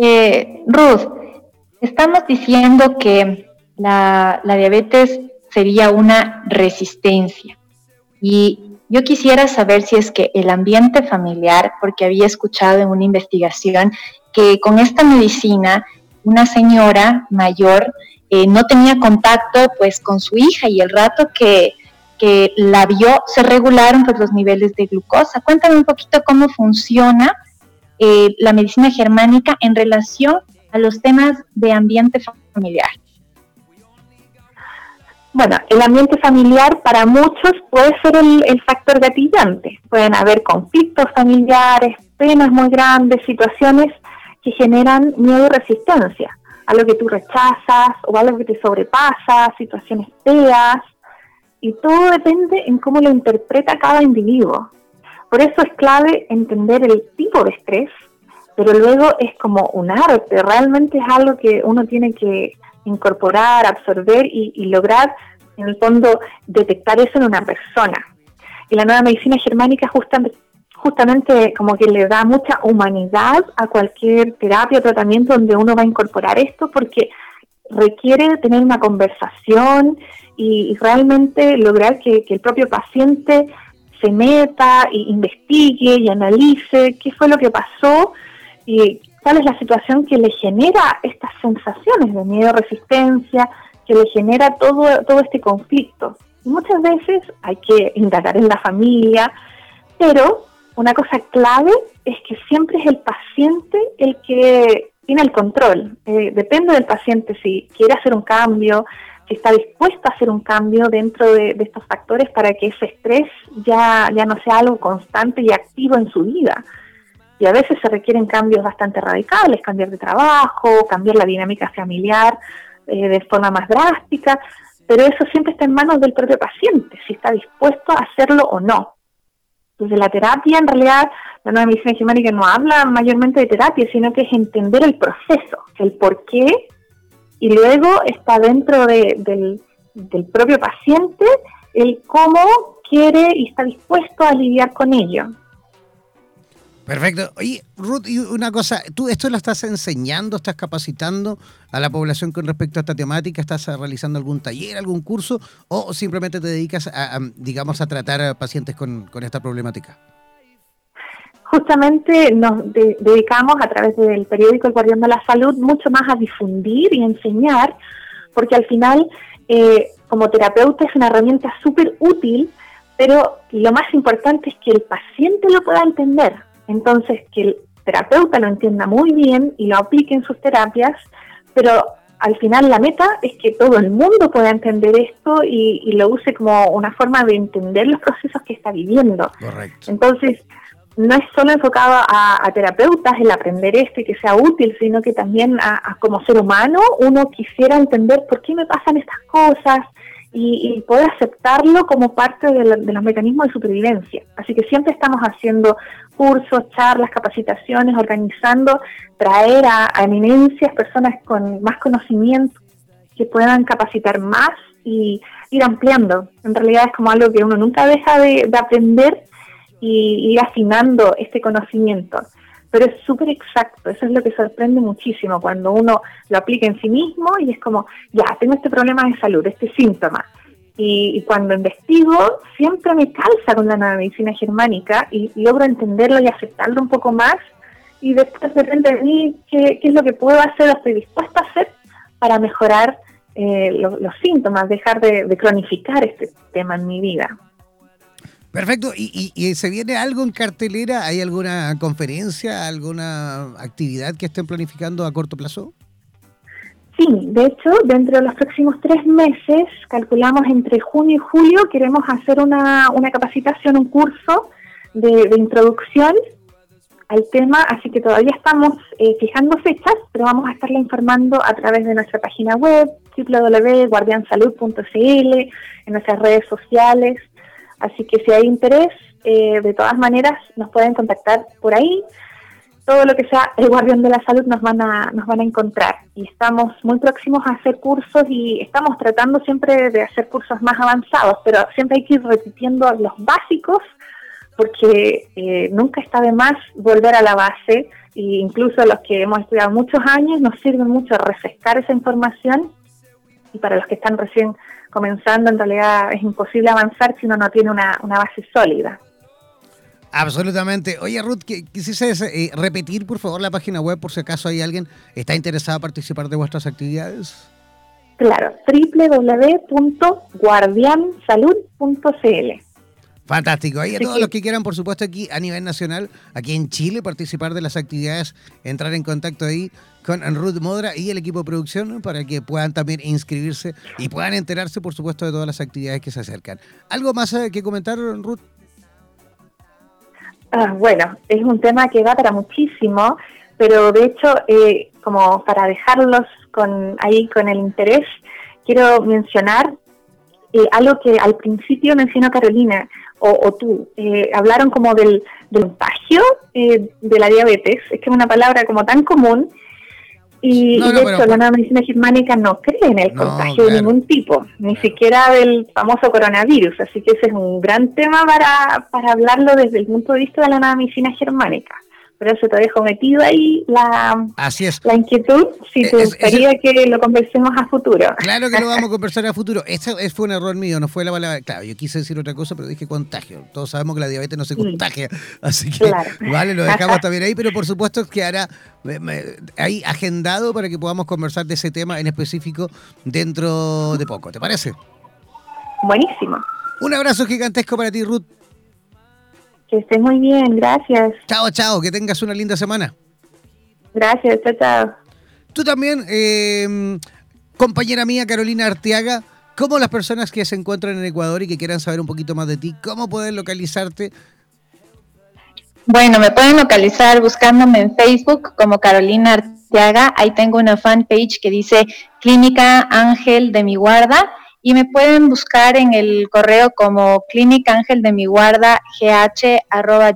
Eh, Ruth, estamos diciendo que la, diabetes sería una resistencia y yo quisiera saber si es que el ambiente familiar, porque había escuchado en una investigación que con esta medicina una señora mayor eh, no tenía contacto pues con su hija y el rato que, que la vio se regularon pues, los niveles de glucosa. Cuéntame un poquito cómo funciona eh, la medicina germánica en relación a los temas de ambiente familiar. Bueno, el ambiente familiar para muchos puede ser el, factor gatillante. Pueden haber conflictos familiares, penas muy grandes, situaciones que generan miedo y resistencia. Algo que tú rechazas o algo que te sobrepasa, situaciones feas. Y todo depende en cómo lo interpreta cada individuo. Por eso es clave entender el tipo de estrés, pero luego es como un arte, realmente es algo que uno tiene que incorporar, absorber y, lograr, en el fondo, detectar eso en una persona. Y la nueva medicina germánica justamente, justamente como que le da mucha humanidad a cualquier terapia o tratamiento donde uno va a incorporar esto porque requiere tener una conversación y, realmente lograr que, el propio paciente se meta e investigue y analice qué fue lo que pasó y cuál es la situación que le genera estas sensaciones de miedo, resistencia, que le genera todo, todo este conflicto. muchas veces hay que indagar en la familia, pero una cosa clave es que siempre es el paciente el que tiene el control. Eh, depende del paciente si quiere hacer un cambio, si está dispuesto a hacer un cambio dentro de, de, estos factores para que ese estrés ya, ya no sea algo constante y activo en su vida y a veces se requieren cambios bastante radicales, cambiar de trabajo, cambiar la dinámica familiar eh, de forma más drástica, pero eso siempre está en manos del propio paciente, si está dispuesto a hacerlo o no. Entonces la terapia en realidad, la nueva medicina germánica no habla mayormente de terapia, sino que es entender el proceso, el por qué, y luego está dentro de, del propio paciente el cómo quiere y está dispuesto a lidiar con ello. Perfecto. Oye, Ruth, y una cosa, ¿tú esto lo estás enseñando, estás capacitando a la población con respecto a esta temática? ¿Estás realizando algún taller, algún curso o simplemente te dedicas a, digamos, a tratar a pacientes con, esta problemática? Justamente nos dedicamos a través del periódico El Guardián de la Salud mucho más a difundir y enseñar, porque al final, eh, como terapeuta es una herramienta súper útil, pero lo más importante es que el paciente lo pueda entender entonces, que el terapeuta lo entienda muy bien y lo aplique en sus terapias, pero al final la meta es que todo el mundo pueda entender esto y, lo use como una forma de entender los procesos que está viviendo. Correcto. Entonces, no es solo enfocado a, terapeutas el aprender esto y que sea útil, sino que también a, como ser humano uno quisiera entender por qué me pasan estas cosas, y, poder aceptarlo como parte de, los mecanismos de supervivencia. Así que siempre estamos haciendo cursos, charlas, capacitaciones, organizando, traer a, eminencias, personas con más conocimiento que puedan capacitar más y ir ampliando. En realidad es como algo que uno nunca deja de, aprender y ir afinando este conocimiento pero es súper exacto, eso es lo que sorprende muchísimo cuando uno lo aplica en sí mismo y es como, ya, tengo este problema de salud, este síntoma. Y, cuando investigo, siempre me calza con la medicina germánica y, logro entenderlo y aceptarlo un poco más y después depende de mí qué, es lo que puedo hacer, estoy dispuesta a hacer para mejorar eh, los síntomas, dejar de, de cronificar este tema en mi vida. Perfecto. ¿Y, se viene algo en cartelera? ¿Hay alguna conferencia, alguna actividad que estén planificando a corto plazo? Sí, de hecho, dentro de los próximos tres meses, calculamos entre junio y julio, queremos hacer una, capacitación, un curso de, introducción al tema, así que todavía estamos eh, fijando fechas, pero vamos a estarla informando a través de nuestra página web, www.guardiansalud.cl, en nuestras redes sociales, Así que si hay interés, eh, de todas maneras nos pueden contactar por ahí. Todo lo que sea el guardián de la salud nos van a nos van a encontrar. Y estamos muy próximos a hacer cursos y estamos tratando siempre de hacer cursos más avanzados, pero siempre hay que ir repitiendo los básicos porque eh, nunca está de más volver a la base. E incluso los que hemos estudiado muchos años nos sirven mucho refrescar esa información. Y para los que están recién comenzando, en realidad es imposible avanzar si uno no tiene una, base sólida. Absolutamente. Oye, Ruth, quisiese eh, repetir, por favor, la página web por si acaso hay alguien está interesado en participar de vuestras actividades. Claro, www.guardiansalud.cl. Fantástico. Y a todos los que quieran, por supuesto, aquí a nivel nacional, aquí en Chile, participar de las actividades, entrar en contacto ahí con Ruth Modra y el equipo de producción para que puedan también inscribirse y puedan enterarse, por supuesto, de todas las actividades que se acercan. ¿Algo más eh, que comentar, Ruth? Ah, bueno, es un tema que da para muchísimo, pero de hecho, eh, como para dejarlos con ahí con el interés, quiero mencionar eh, algo que al principio mencionó Carolina o, tú. hablaron como del, del contagio de la diabetes, es que es una palabra como tan común y, de hecho, la nueva medicina germánica no cree en el contagio de ningún tipo, ni siquiera del famoso coronavirus. Así que ese es un gran tema para, para hablarlo desde el punto de vista de la nueva medicina germánica. Pero eso te dejo metido ahí la, la inquietud, si te gustaría que lo conversemos a futuro. Claro que lo vamos a conversar a futuro. Ese fue un error mío, no fue la palabra. Claro, yo quise decir otra cosa, pero dije contagio. Todos sabemos que la diabetes no se contagia. Así que, vale, lo dejamos también ahí, pero por supuesto que hará ahí agendado para que podamos conversar de ese tema en específico dentro de poco. ¿Te parece? Buenísimo. Un abrazo gigantesco para ti, Ruth. Que estés muy bien, gracias. Chao, chao, que tengas una linda semana. Gracias, chao, chao. Tú también, em, compañera mía Carolina Arteaga, ¿cómo las personas que se encuentran en Ecuador y que quieran saber un poquito más de ti, cómo pueden localizarte? Bueno, me pueden localizar buscándome en Facebook como Carolina Arteaga. Ahí tengo una fanpage que dice Clínica Ángel de mi Guarda y me pueden buscar en el correo como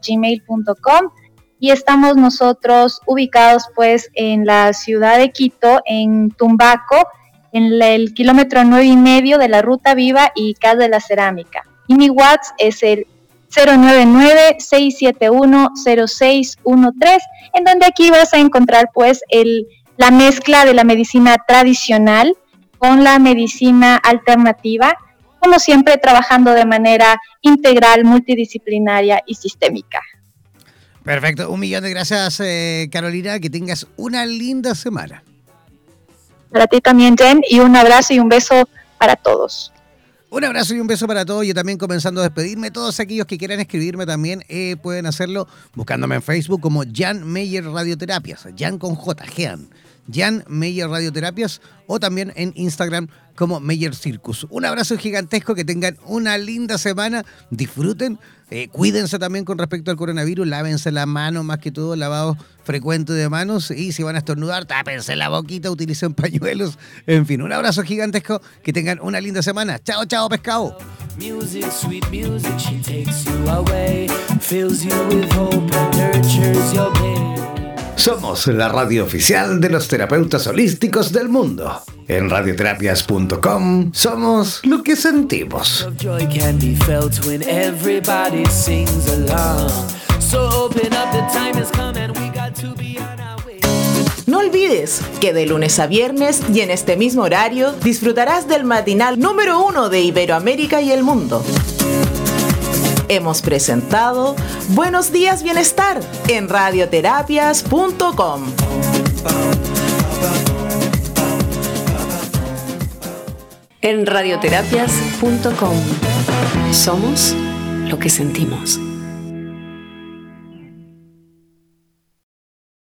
gmail.com y estamos nosotros ubicados pues en la ciudad de Quito, en Tumbaco, en el kilómetro nueve y medio de la Ruta Viva y Casa de la Cerámica. Y mi WhatsApp es el 099-671-0613, en donde aquí vas a encontrar pues el, la mezcla de la medicina tradicional con la medicina alternativa, como siempre trabajando de manera integral, multidisciplinaria y sistémica. Perfecto, un millón de gracias eh, Carolina, que tengas una linda semana. Para ti también, Jen, y un abrazo y un beso para todos. Un abrazo y un beso para todos. Yo también comenzando a despedirme. Todos aquellos que quieran escribirme también eh, pueden hacerlo buscándome en Facebook como Jan Meyer Radioterapias. Jan con J, Jean. Jan Meyer Radioterapias o también en Instagram como Meyer Circus. Un abrazo gigantesco, que tengan una linda semana, disfruten, eh, cuídense también con respecto al coronavirus, lávense la mano, más que todo lavado frecuente de manos y si van a estornudar, tápense la boquita, utilicen pañuelos, en fin, un abrazo gigantesco, que tengan una linda semana. Chao, chao, pescado. Music, sweet music, she takes you away, fills you with hope and nurtures your pain. Somos la radio oficial de los terapeutas holísticos del mundo. En radioterapias.com somos lo que sentimos. Of joy can be felt when everybody sings along. So open up, the time has come and we got to be on our way. No olvides que de lunes a viernes y en este mismo horario disfrutarás del matinal número uno de Iberoamérica y el mundo. Hemos presentado Buenos días Bienestar en radioterapias.com. En radioterapias.com somos lo que sentimos.